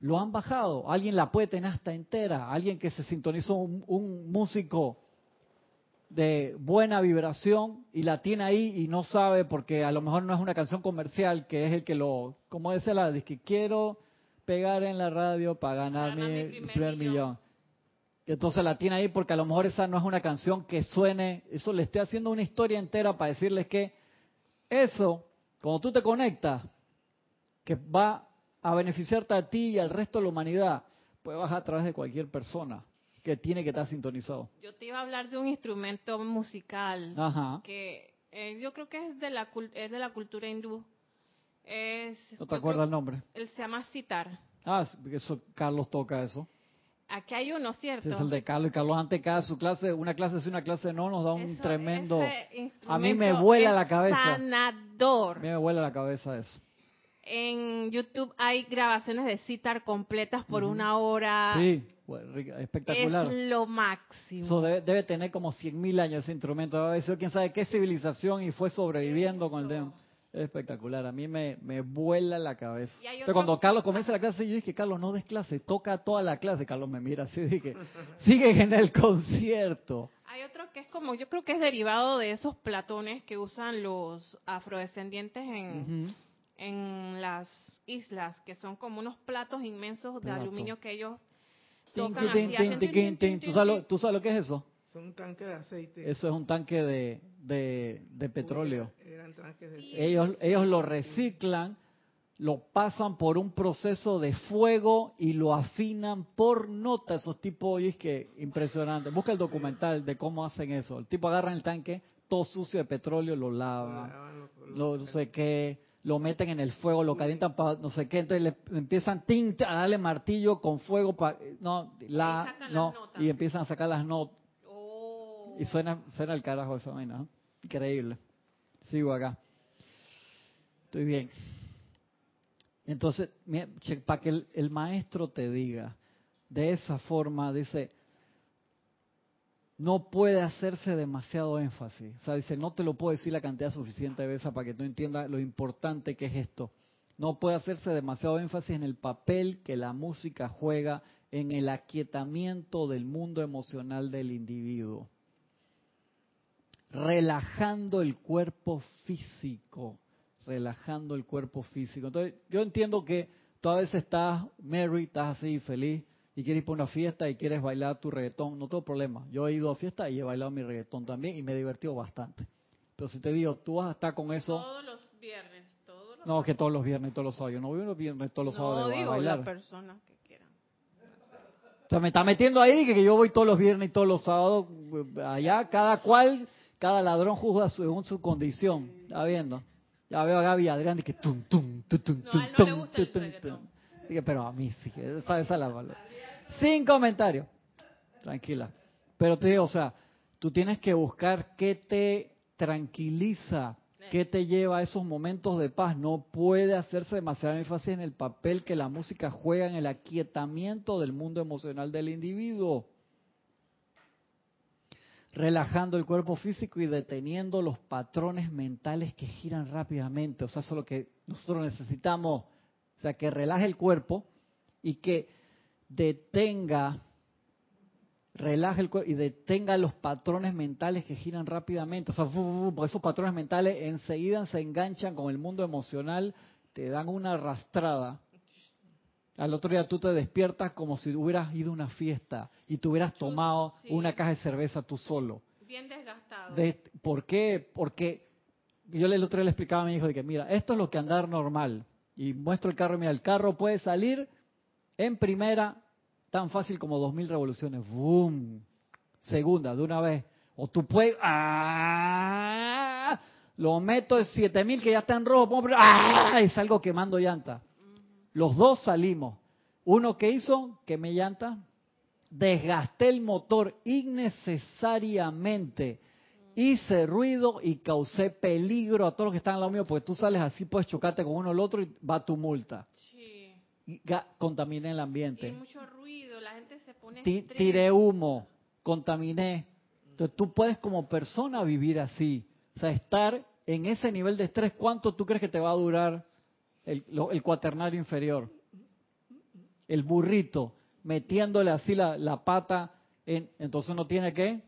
lo han bajado. Alguien la puede tener hasta entera. Alguien que se sintonizó un, un músico de buena vibración y la tiene ahí y no sabe porque a lo mejor no es una canción comercial que es el que lo, como dice la, dice que quiero pegar en la radio para ganar mi, mi primer primer millón. millón. Entonces la tiene ahí porque a lo mejor esa no es una canción que suene, eso le estoy haciendo una historia entera para decirles que eso, cuando tú te conectas, que va a beneficiarte a ti y al resto de la humanidad, pues vas a través de cualquier persona que tiene que estar sintonizado. Yo te iba a hablar de un instrumento musical Ajá. que eh, yo creo que es de la es de la cultura hindú. Es, ¿No te acuerdas el creo- nombre? Él se llama sitar. Ah, eso, Carlos toca eso. Aquí hay uno, ¿cierto? Es el de Carlos. Y Carlos antes cada su clase, una clase sí, una clase no, nos da un Eso- tremendo... A mí me vuela la cabeza. A Sanador. mí me vuela la cabeza eso. En YouTube hay grabaciones de sitar completas por Ujú. una hora. Sí, espectacular. Es lo máximo. Eso debe, debe tener como 100.000 años ese instrumento. A veces quién sabe qué civilización y fue sobreviviendo con el tema. Es espectacular. A mí me, me vuela la cabeza. Otro- cuando Carlos comienza la clase, yo dije, Carlos, no des clase, toca toda la clase. Carlos me mira así, dije, sigue en el concierto. Hay otro que es como, yo creo que es derivado de esos platones que usan los afrodescendientes en, Ujú. En las islas, que son como unos platos inmensos de Plato. aluminio que ellos tocan ¿Tú sabes, lo, que es eso? Son un tanque de aceite. Eso es un tanque de, de, de petróleo. Eran tanques de Sí. Ellos, ellos lo reciclan, lo pasan por un proceso de fuego y lo afinan por nota. Esos tipos, oye, es que impresionante. Busca el documental de cómo hacen eso. El tipo agarra el tanque, todo sucio de petróleo, lo lava, lo no sé qué, lo meten en el fuego, lo calientan para no sé qué, entonces le empiezan a darle martillo con fuego para no la sacan no y empiezan a sacar las notas Oh. y suena suena el carajo esa vaina, ¿no? Increíble. Sigo acá. Estoy bien. Entonces, para que el, el maestro te diga de esa forma, dice, no puede hacerse demasiado énfasis. O sea, dice, no te lo puedo decir la cantidad suficiente de veces para que tú entiendas lo importante que es esto. No puede hacerse demasiado énfasis en el papel que la música juega en el aquietamiento del mundo emocional del individuo. Relajando el cuerpo físico. Relajando el cuerpo físico. Entonces, yo entiendo que tú a veces estás merry, estás así feliz y quieres ir para una fiesta y quieres bailar tu reggaetón, no tengo problema. Yo he ido a fiesta y he bailado mi reggaetón también y me he divertido bastante. Pero si te digo, tú vas a estar con eso, Todos los viernes, todos los no que todos los viernes y todos los sábados. Yo no voy los viernes todos los sábados No, a digo bailar. que quiera. O sea, me está metiendo ahí que, que yo voy todos los viernes y todos los sábados. Allá cada cual, cada ladrón juzga según su condición. ¿Está viendo? Ya veo a Gaby y Adrián y que tum, tum, tum, tum, No, a tum, él no le tum, gusta tum. Pero a mí sí, esa, esa es la. Sin comentarios. Tranquila. Pero te digo, o sea, tú tienes que buscar qué te tranquiliza, qué te lleva a esos momentos de paz. No puede hacerse demasiado énfasis en el papel que la música juega en el aquietamiento del mundo emocional del individuo relajando el cuerpo físico y deteniendo los patrones mentales que giran rápidamente. O sea, eso es lo que nosotros necesitamos. O sea, que relaje el cuerpo y que detenga, relaje el cuerpo y detenga los patrones mentales que giran rápidamente. O sea, esos patrones mentales enseguida se enganchan con el mundo emocional, te dan una arrastrada. Al otro día tú te despiertas como si hubieras ido a una fiesta y te hubieras tomado Sí. una caja de cerveza tú solo. Bien desgastado. De- ¿Por qué? Porque yo el otro día le explicaba a mi hijo de que, mira, esto es lo que andar normal. Y muestro el carro, mira, el carro puede salir en primera tan fácil como dos mil revoluciones. ¡Boom! Segunda, de una vez. O tú puedes... ¡Ah! Lo meto en siete mil que ya está en rojo. ¡Ah! Y salgo quemando llanta. Los dos salimos. Uno que hizo, quemé llanta, desgasté el motor innecesariamente, hice ruido y causé peligro a todos los que están al lado mío, porque tú sales así, puedes chocarte con uno o el otro y va tu multa. Sí. Y contaminé el Y ambiente. mucho ruido, la gente se pone tiré humo, contaminé. Entonces tú puedes como persona vivir así. O sea, estar en ese nivel de estrés, ¿cuánto tú crees que te va a durar el, lo- el cuaternario inferior? El burrito, metiéndole así la, la pata. En, entonces uno tiene que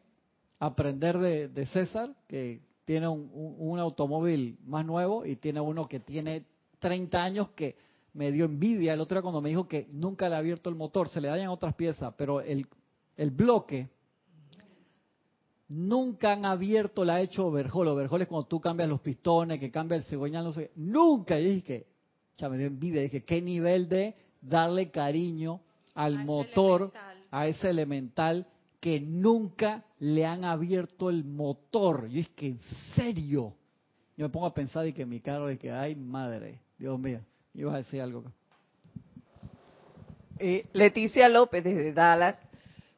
aprender de, de César, que tiene un, un- un automóvil más nuevo y tiene uno que tiene 30 años que me dio envidia el otro día cuando me dijo que nunca le ha abierto el motor, se le dañan otras piezas, pero el, el bloque nunca han abierto, la ha hecho overhaul. Overhaul es cuando tú cambias los pistones, que cambia el cigüeñal, no sé. Nunca. Y dije, ya me dio envidia, dije, qué nivel de darle cariño al motor, elemental. a ese elemental que nunca le han abierto el motor. Y es que, en serio, yo me pongo a pensar y que mi carro, y que, ay madre, Dios mío, ibas a decir algo. acá. Eh, Leticia López desde Dallas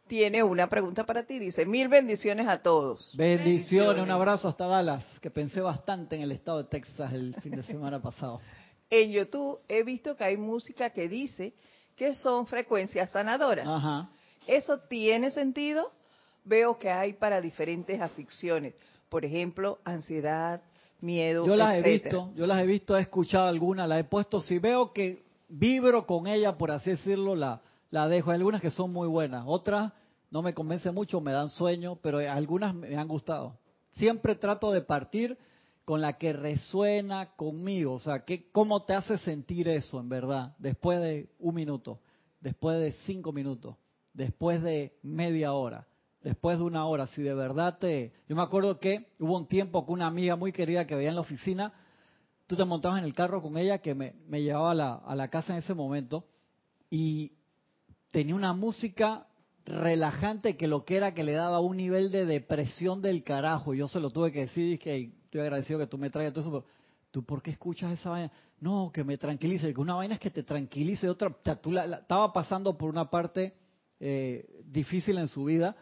tiene una pregunta para ti. Dice, mil bendiciones a todos. Bendiciones, un abrazo hasta Dallas, que pensé bastante en el estado de Texas el fin de semana pasado. *laughs* En YouTube he visto que hay música que dice que son frecuencias sanadoras. Ajá. ¿Eso tiene sentido? Veo que hay para diferentes aficiones. Por ejemplo, ansiedad, miedo, Yo las he etcétera. visto, yo las he visto, he escuchado algunas, las he puesto. Si veo que vibro con ella, por así decirlo, la, la dejo. Hay algunas que son muy buenas, otras no me convencen mucho, me dan sueño, pero algunas me han gustado. Siempre trato de partir con la que resuena conmigo, o sea, ¿qué, ¿cómo te hace sentir eso en verdad? Después de un minuto, después de cinco minutos, después de media hora, después de una hora, si de verdad te... Yo me acuerdo que hubo un tiempo que una amiga muy querida que veía en la oficina, tú te montabas en el carro con ella que me, llevaba a la, casa en ese momento y tenía una música relajante que lo que era que le daba un nivel de depresión del carajo. Yo se lo tuve que decir, dije, "Hey, estoy agradecido que tú me traigas todo eso, pero ¿tú por qué escuchas esa vaina? No, que me tranquilice, que una vaina es que te tranquilice, otra, o sea, tú la- la- estaba pasando por una parte eh, difícil en su vida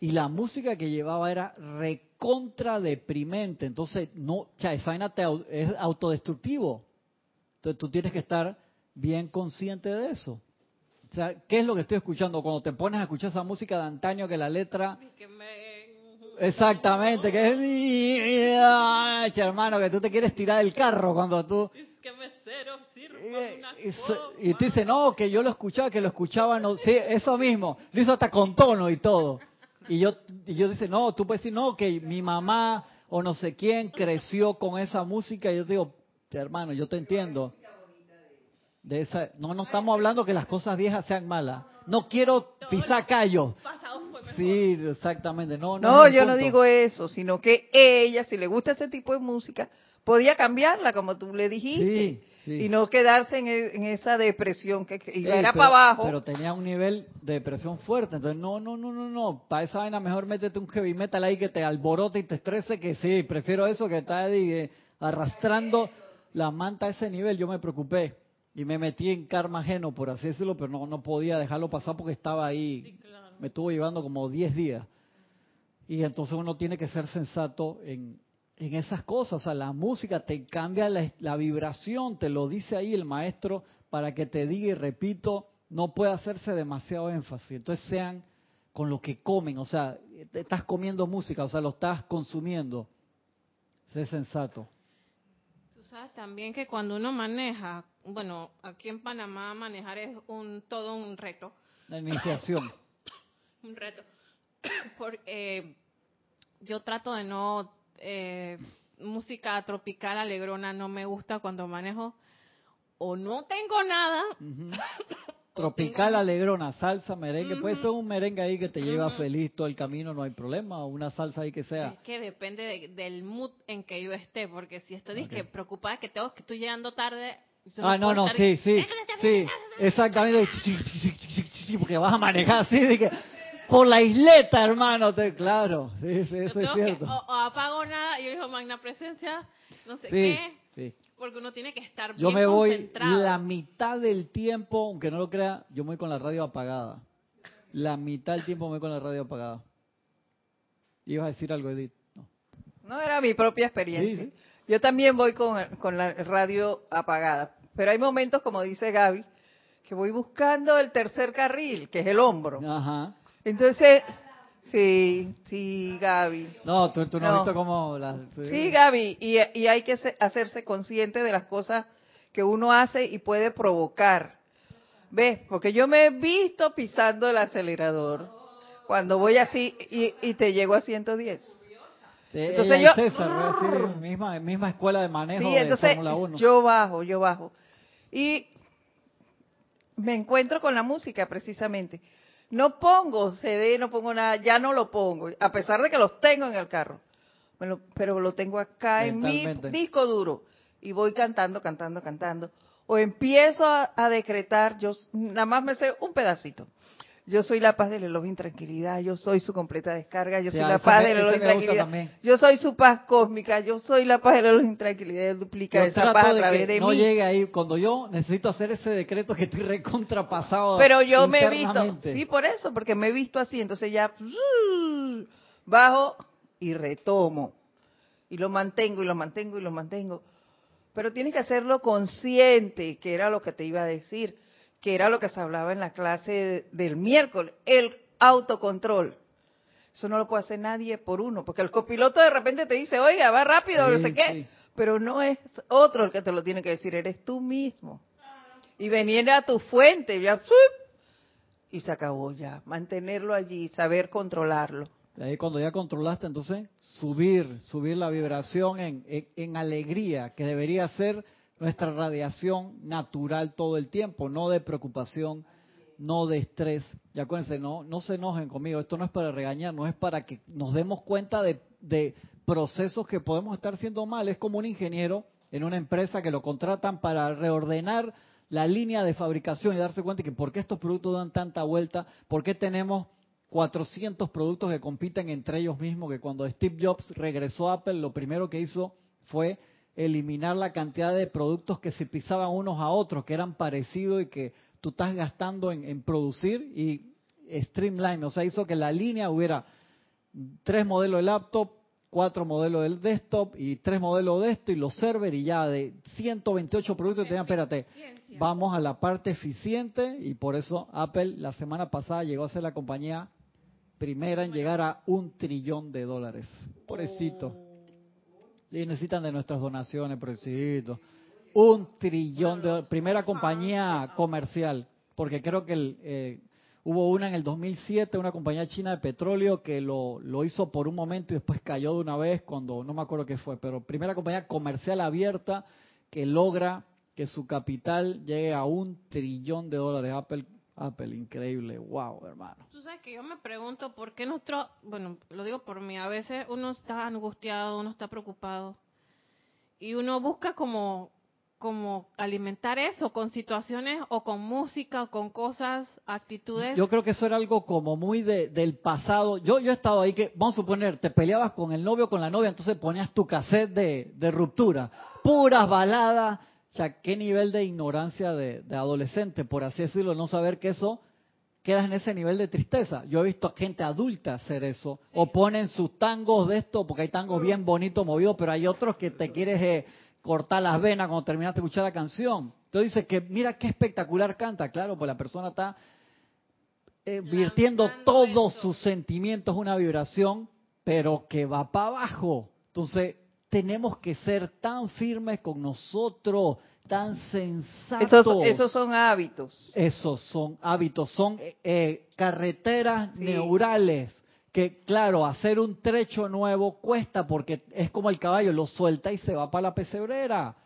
y la música que llevaba era recontra deprimente, entonces no, au- es autodestructivo. Entonces tú tienes que estar bien consciente de eso. O sea, ¿qué es lo que estoy escuchando? Cuando te pones a escuchar esa música de antaño que la letra... Que me- Exactamente, que es... Ay, hermano, que tú te quieres tirar del carro cuando tú... Es que me cero Y, y se- copa. y tú dices, no, que yo lo escuchaba, que lo escuchaba, no, sí, eso mismo, lo hizo hasta con tono y todo. Y yo, y yo dice, no, tú puedes decir, no, que mi mamá o no sé quién creció con esa música, y yo digo, hermano, yo te entiendo. De esa, no, no estamos hablando que las cosas viejas sean malas. No quiero pisar mejor. Sí, exactamente. No, no, No, yo no digo eso, sino que ella, si le gusta ese tipo de música, podía cambiarla, como tú le dijiste, Sí, sí. y no quedarse en, e- en esa depresión que, que iba Ey, era pero- para abajo. Pero tenía un nivel de depresión fuerte. Entonces, no, no, no, no, no. Para esa vaina mejor métete un heavy metal ahí que te alborote y te estrese, que sí, prefiero eso que estar eh, arrastrando la manta a ese nivel. Yo me preocupé y me metí en karma ajeno, por así decirlo, pero no, no podía dejarlo pasar porque estaba ahí Claro. me estuvo llevando como 10 días. Y entonces uno tiene que ser sensato en, en esas cosas. O sea, la música te cambia la, la vibración, te lo dice ahí el maestro para que te diga y repito, no puede hacerse demasiado énfasis. Entonces sean con lo que comen, o sea, te estás comiendo música, o sea, lo estás consumiendo. Sé sensato. Tú sabes también que cuando uno maneja, bueno, aquí en Panamá manejar es un todo un reto. La iniciación. *coughs* un reto. *coughs* Porque eh, yo trato de no eh, música tropical alegrona no me gusta cuando manejo o no tengo nada. *coughs* Tropical, alegrona, salsa, merengue. Puede ser un merengue ahí que te lleva feliz todo el camino, no hay problema. O una salsa ahí que sea. Es que depende de- del mood en que yo esté, porque si estoy Ok. que preocupada que tengo que estoy llegando tarde. Ah, no, no, *laughs* sí, sí, sí, exactamente, porque vas a manejar así, de que, por la isleta, hermano, te, claro, sí, sí, Yo eso es tengo que- cierto. o, o apago nada y yo digo magna presencia, no sé Sí, qué, sí. porque uno tiene que estar Yo bien me voy concentrado. la mitad del tiempo, aunque no lo crea, yo me voy con la radio apagada. La mitad del tiempo me voy con la radio apagada. ¿Ibas a decir algo, Edith? No. No era mi propia experiencia. Sí, sí. Yo también voy con, con la radio apagada, pero hay momentos, como dice Gaby, que voy buscando el tercer carril, que es el hombro. Ajá. Entonces, sí, sí, Gaby. No, tú, tú no, has visto cómo... las- Sí, Gaby, y, y hay que se- hacerse consciente de las cosas que uno hace y puede provocar. ¿Ves? Porque yo me he visto pisando el acelerador cuando voy así y, y te llego a 110. Sí, Entonces yo- César, decir, misma, misma escuela de manejo Sí, de entonces Fórmula 1. yo bajo, yo bajo. Y me encuentro con la música precisamente. No pongo CD, no pongo nada, ya no lo pongo, a pesar de que los tengo en el carro. Lo- pero lo tengo acá en mi disco duro y voy cantando, cantando, cantando. O empiezo a, a decretar, yo nada más me sé un pedacito. Yo soy la paz del Elohim tranquilidad, yo soy su completa descarga, yo soy la paz del Elohim tranquilidad, yo soy su paz cósmica, yo soy la paz del Elohim tranquilidad, Él duplica Yo esa paz a de través de no mí. llegue ahí. Cuando yo necesito hacer ese decreto que estoy recontrapasado Pero yo me he visto, sí, por eso, porque me he visto así, entonces ya bajo y retomo. Y lo mantengo y lo mantengo y lo mantengo. Pero tienes que hacerlo consciente, que era lo que te iba a decir, que era lo que se hablaba en la clase del miércoles, el autocontrol. Eso no lo puede hacer nadie por uno, porque el copiloto de repente te dice, oiga, va rápido, no sé qué, sí. pero no es otro el que te lo tiene que decir, eres tú mismo. Y venir a tu fuente, ya, ¡zup! y se acabó ya. Mantenerlo allí, saber controlarlo. De Ahí cuando ya controlaste, entonces subir, subir la vibración en, en, en alegría, que debería ser nuestra radiación natural todo el tiempo, no de preocupación, no de estrés. Y acuérdense, no, no se enojen conmigo, esto no es para regañar, no es para que nos demos cuenta de, de procesos que podemos estar haciendo mal. Es como un ingeniero en una empresa que lo contratan para reordenar la línea de fabricación y darse cuenta que por qué estos productos dan tanta vuelta, por qué tenemos 400 productos que compiten entre ellos mismos, que cuando Steve Jobs regresó a Apple, lo primero que hizo fue eliminar la cantidad de productos que se pisaban unos a otros, que eran parecidos y que tú estás gastando en, en producir y streamline, o sea, hizo que la línea hubiera tres modelos de laptop, cuatro modelos del desktop y tres modelos de esto y los servers y ya de 128 productos tenían, espérate, vamos a la parte eficiente y por eso Apple la semana pasada llegó a ser la compañía primera en llegar a un trillón de dólares. Pobrecito. Y necesitan de nuestras donaciones, pobrecito. Un trillón de. Primera compañía comercial. Porque creo que el, eh, hubo una en el 2007, una compañía china de petróleo que lo, lo hizo por un momento y después cayó de una vez cuando, no me acuerdo qué fue, pero primera compañía comercial abierta que logra que su capital llegue a un trillón de dólares. Apple, Apple, increíble. Wow, hermano. Tú sabes que yo me pregunto por qué nuestro, bueno, lo digo por mí, a veces uno está angustiado, uno está preocupado y uno busca como como alimentar eso con situaciones o con música o con cosas, actitudes. Yo creo que eso era algo como muy de- del pasado. Yo, yo he estado ahí que, vamos a suponer, te peleabas con el novio o con la novia, entonces ponías tu cassette de, de ruptura. Puras baladas. O sea, qué nivel de ignorancia de, de adolescente, por así decirlo, no saber que eso, quedas en ese nivel de tristeza. Yo he visto gente adulta hacer eso, o ponen sus tangos de esto, porque hay tangos bien bonitos movidos, pero hay otros que te quieres eh, cortar las venas cuando terminaste de escuchar la canción. Entonces dice que mira qué espectacular canta, claro, pues la persona está eh, virtiendo todos sus sentimientos, una vibración, pero que va para abajo. Entonces tenemos que ser tan firmes con nosotros, tan sensatos. Esos, esos son hábitos. Esos son hábitos, son eh, eh, carreteras Sí. neurales que, claro, hacer un trecho nuevo cuesta porque es como el caballo, lo suelta y se va para la pesebrera.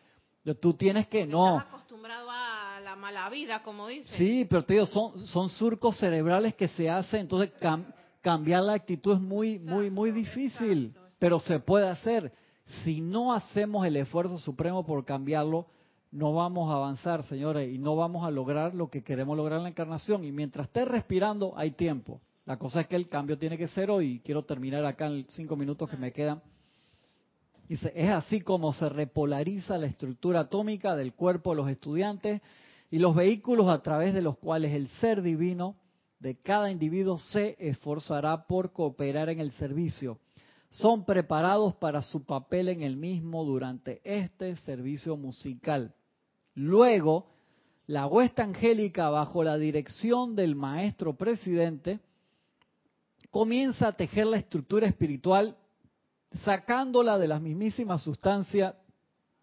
Tú tienes que, no, Estás acostumbrado a la mala vida, como dice. sí, pero te digo, son, son surcos cerebrales que se hacen, entonces cam- cambiar la actitud es muy, muy, muy difícil, pero se puede hacer. Si no hacemos el esfuerzo supremo por cambiarlo, no vamos a avanzar, señores, y no vamos a lograr lo que queremos lograr en la encarnación. Y mientras esté respirando, hay tiempo. La cosa es que el cambio tiene que ser hoy. Quiero terminar acá en cinco minutos que me quedan. Dice, es así como se repolariza la estructura atómica del cuerpo de los estudiantes y los vehículos a través de los cuales el ser divino de cada individuo se esforzará por cooperar en el servicio. Son preparados para su papel en el mismo durante este servicio musical. Luego, la huesta angélica bajo la dirección del maestro presidente comienza a tejer la estructura espiritual sacándola de la mismísima sustancia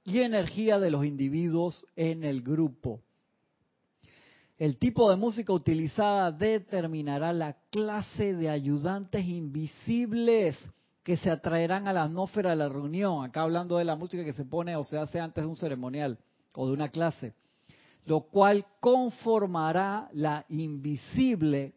y energía de los individuos en el grupo. El tipo de música utilizada determinará la clase de ayudantes invisibles que se atraerán a la atmósfera de la reunión. Acá hablando de la música que se pone o se hace antes de un ceremonial o de una clase. Lo cual conformará la invisible,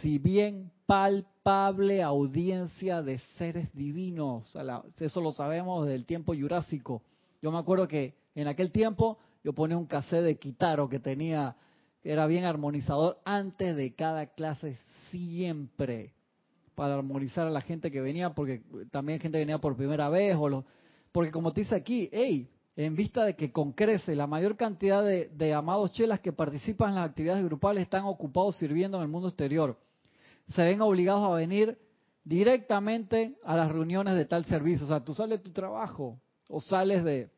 si bien palpable audiencia de seres divinos. Eso lo sabemos desde el tiempo jurásico. Yo me acuerdo que en aquel tiempo yo ponía un cassette de Kitaro que tenía, que era bien armonizador antes de cada clase siempre para armonizar a la gente que venía, porque también gente venía por primera vez, o porque como te dice aquí, hey, en vista de que con crece la mayor cantidad de, de amados chelas que participan en las actividades grupales están ocupados sirviendo en el mundo exterior, se ven obligados a venir directamente a las reuniones de tal servicio. O sea, tú sales de tu trabajo o sales de,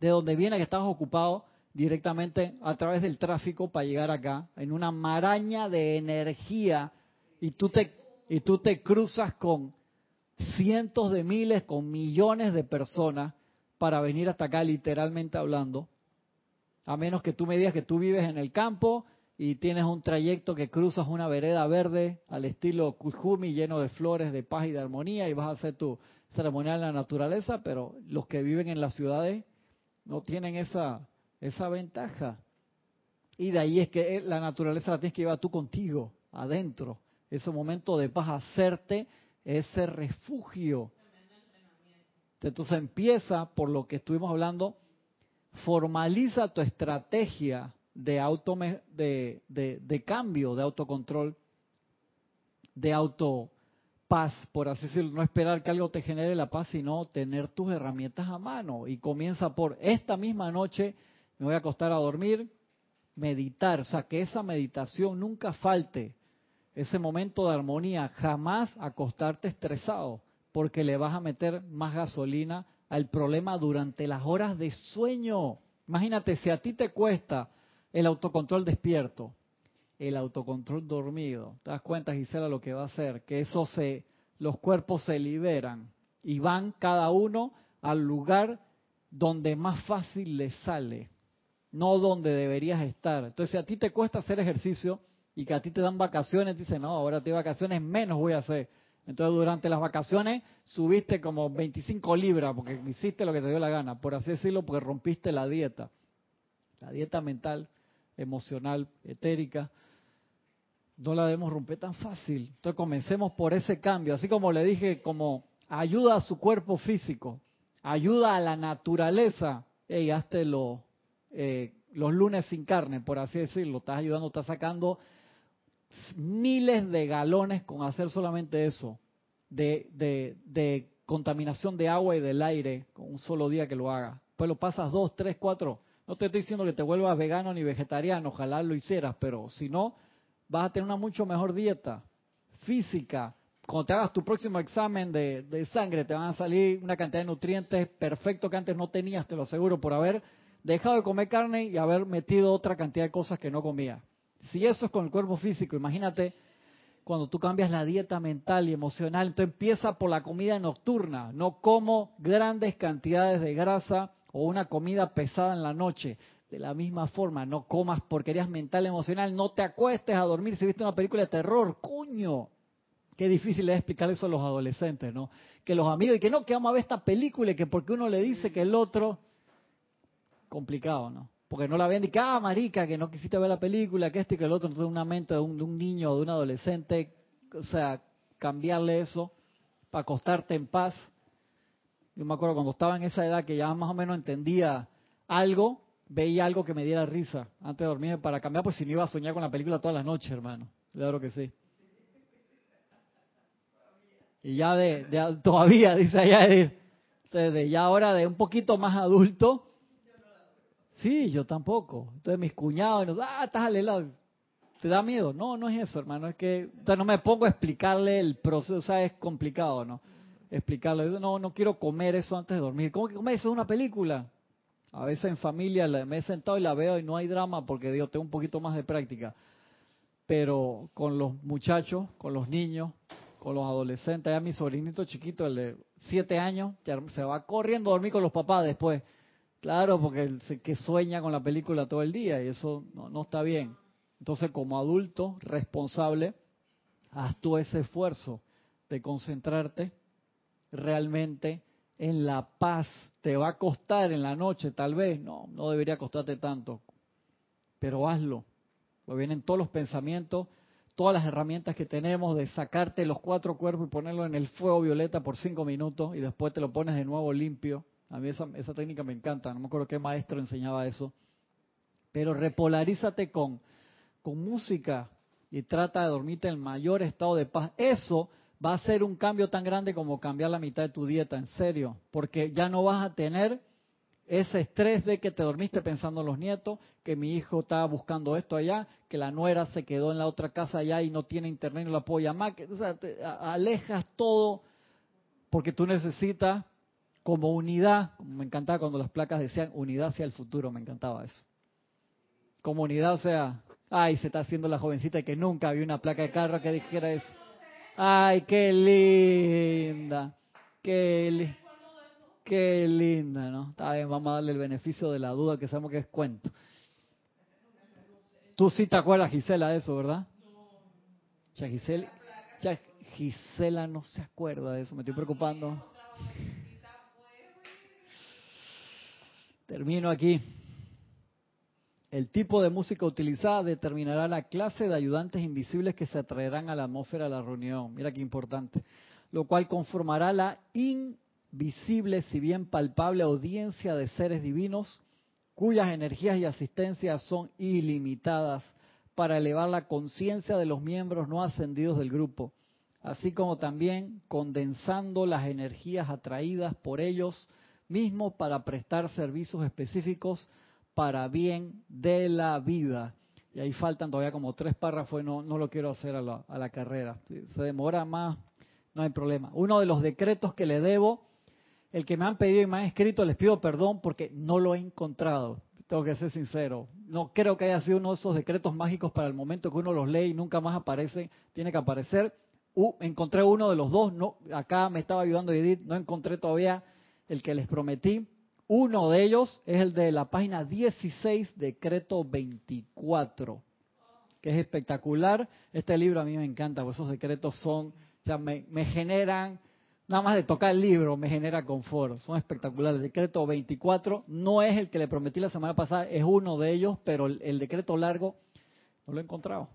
de donde viene que estás ocupado directamente a través del tráfico para llegar acá en una maraña de energía y tú te y tú te cruzas con cientos de miles, con millones de personas para venir hasta acá literalmente hablando, a menos que tú me digas que tú vives en el campo y tienes un trayecto que cruzas una vereda verde al estilo Kujumi lleno de flores, de paz y de armonía y vas a hacer tu ceremonial en la naturaleza, pero los que viven en las ciudades no tienen esa, esa ventaja. Y de ahí es que la naturaleza la tienes que llevar tú contigo, adentro. Ese momento de paz, hacerte ese refugio. Entonces empieza por lo que estuvimos hablando, formaliza tu estrategia de, auto, de, cambio, de autocontrol, de auto paz, por así decirlo, no esperar que algo te genere la paz, sino tener tus herramientas a mano. Y comienza por esta misma noche, me voy a acostar a dormir, meditar, o sea, que esa meditación nunca falte, ese momento de armonía, jamás acostarte estresado, porque le vas a meter más gasolina al problema durante las horas de sueño. Imagínate, si a ti te cuesta el autocontrol despierto, el autocontrol dormido. ¿Te das cuenta, Gisela, lo que va a hacer? Que eso se, los cuerpos se liberan y van cada uno al lugar donde más fácil les sale, no donde deberías estar. Entonces, si a ti te cuesta hacer ejercicio y que a ti te dan vacaciones, dices, no, ahora te vacaciones, menos voy a hacer. Entonces, durante las vacaciones subiste como 25 libras porque hiciste lo que te dio la gana, por así decirlo, porque rompiste la dieta. La dieta mental, emocional, etérica no la debemos romper tan fácil. Entonces comencemos por ese cambio, así como le dije, como ayuda a su cuerpo físico, ayuda a la naturaleza, y hazte lo, eh, los lunes sin carne, por así decirlo, estás ayudando, estás sacando miles de galones con hacer solamente eso, de, de, contaminación de agua y del aire, con un solo día que lo hagas. Pues lo pasas dos, tres, cuatro. No te estoy diciendo que te vuelvas vegano ni vegetariano, ojalá lo hicieras, pero si no, vas a tener una mucho mejor dieta física. Cuando te hagas tu próximo examen de sangre, te van a salir una cantidad de nutrientes perfecto que antes no tenías, te lo aseguro, por haber dejado de comer carne y haber metido otra cantidad de cosas que no comía. Si eso es con el cuerpo físico, imagínate cuando tú cambias la dieta mental y emocional, entonces empieza por la comida nocturna. No como grandes cantidades de grasa o una comida pesada en la noche. De la misma forma, no comas porquerías mental, emocional, no te acuestes a dormir si viste una película de terror, coño. Qué difícil es explicar eso a los adolescentes, ¿no? Que los amigos, y que no, que vamos a ver esta película y que porque uno le dice que el otro, complicado, ¿no? Porque no la ven y ah, marica, que no quisiste ver la película, que esto y que el otro, entonces una mente de un, de un niño o de un adolescente, o sea, cambiarle eso para acostarte en paz. Yo me acuerdo cuando estaba en esa edad que ya más o menos entendía algo, veía algo que me diera risa antes de dormir para cambiar, pues si no iba a soñar con la película toda la noche, hermano. Claro que sí. Y ya de, de todavía, dice allá, de ya ahora de un poquito más adulto, sí, yo tampoco. Entonces mis cuñados, nos, ah, estás al helado. ¿Te da miedo? No, no es eso, hermano. Es que entonces no me pongo a explicarle el proceso, o sea, es complicado, ¿no? Explicarle, no, no quiero comer eso antes de dormir. ¿Cómo que comer eso es una película? A veces en familia me he sentado y la veo y no hay drama porque digo, tengo un poquito más de práctica. Pero con los muchachos, con los niños, con los adolescentes, ya mi sobrinito chiquito, el de siete años, se va corriendo a dormir con los papás después. Claro, porque se, que sueña con la película todo el día y eso no, no está bien. Entonces, como adulto responsable, haz tú ese esfuerzo de concentrarte realmente en la paz. Te va a costar en la noche, tal vez, no, no debería costarte tanto, pero hazlo. Pues vienen todos los pensamientos, todas las herramientas que tenemos de sacarte los cuatro cuerpos y ponerlo en el fuego violeta por cinco minutos y después te lo pones de nuevo limpio. A mí esa, esa técnica me encanta, no me acuerdo qué maestro enseñaba eso. Pero repolarízate con, con música y trata de dormirte en el mayor estado de paz. Eso va a ser un cambio tan grande como cambiar la mitad de tu dieta, en serio, porque ya no vas a tener ese estrés de que te dormiste pensando en los nietos, que mi hijo estaba buscando esto allá, que la nuera se quedó en la otra casa allá y no tiene internet y no la puedo llamar, o sea, te alejas todo porque tú necesitas como unidad, me encantaba cuando las placas decían unidad hacia el futuro, me encantaba eso. Como unidad, o sea, ay, se está haciendo la jovencita que nunca había una placa de carro que dijera eso. Ay, qué linda. Qué, linda, ¿no? Está bien, vamos a darle el beneficio de la duda que sabemos que es cuento. Tú sí te acuerdas, Gisela, de eso, ¿verdad? Ya Gisela, ya Gisela no se acuerda de eso, me estoy preocupando. Termino aquí. El tipo de música utilizada determinará la clase de ayudantes invisibles que se atraerán a la atmósfera de la reunión. Mira qué importante. Lo cual conformará la invisible, si bien palpable, audiencia de seres divinos cuyas energías y asistencias son ilimitadas para elevar la conciencia de los miembros no ascendidos del grupo, así como también condensando las energías atraídas por ellos mismos para prestar servicios específicos para bien de la vida. Y ahí faltan todavía como tres párrafos no, no lo quiero hacer a la, a la carrera. Se demora más, no hay problema. Uno de los decretos que le debo, el que me han pedido y me han escrito, les pido perdón porque no lo he encontrado. Tengo que ser sincero. No creo que haya sido uno de esos decretos mágicos para el momento que uno los lee y nunca más aparece. Tiene que aparecer. Uh, encontré uno de los dos. No, acá me estaba ayudando Edith. No encontré todavía el que les prometí. Uno de ellos es el de la página 16, decreto 24, que es espectacular. Este libro a mí me encanta, porque esos decretos son, o sea, me, generan, nada más de tocar el libro, me genera confort. Son espectaculares. Decreto 24 no es el que le prometí la semana pasada, es uno de ellos, pero el, decreto largo no lo he encontrado.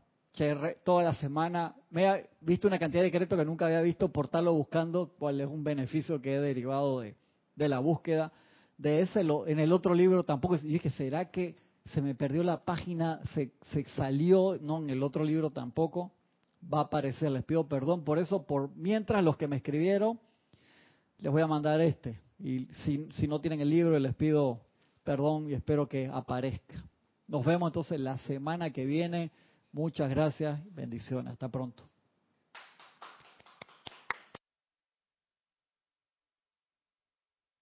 Toda la semana me he visto una cantidad de decretos que nunca había visto por estarlo buscando cuál es un beneficio que he derivado de, de la búsqueda de ese, en el otro libro tampoco, y dije, ¿será que se me perdió la página, se, se salió? No, en el otro libro tampoco va a aparecer, les pido perdón por eso, por mientras los que me escribieron, les voy a mandar este, y si, si no tienen el libro, les pido perdón y espero que aparezca. Nos vemos entonces la semana que viene, Muchas gracias, bendiciones, hasta pronto.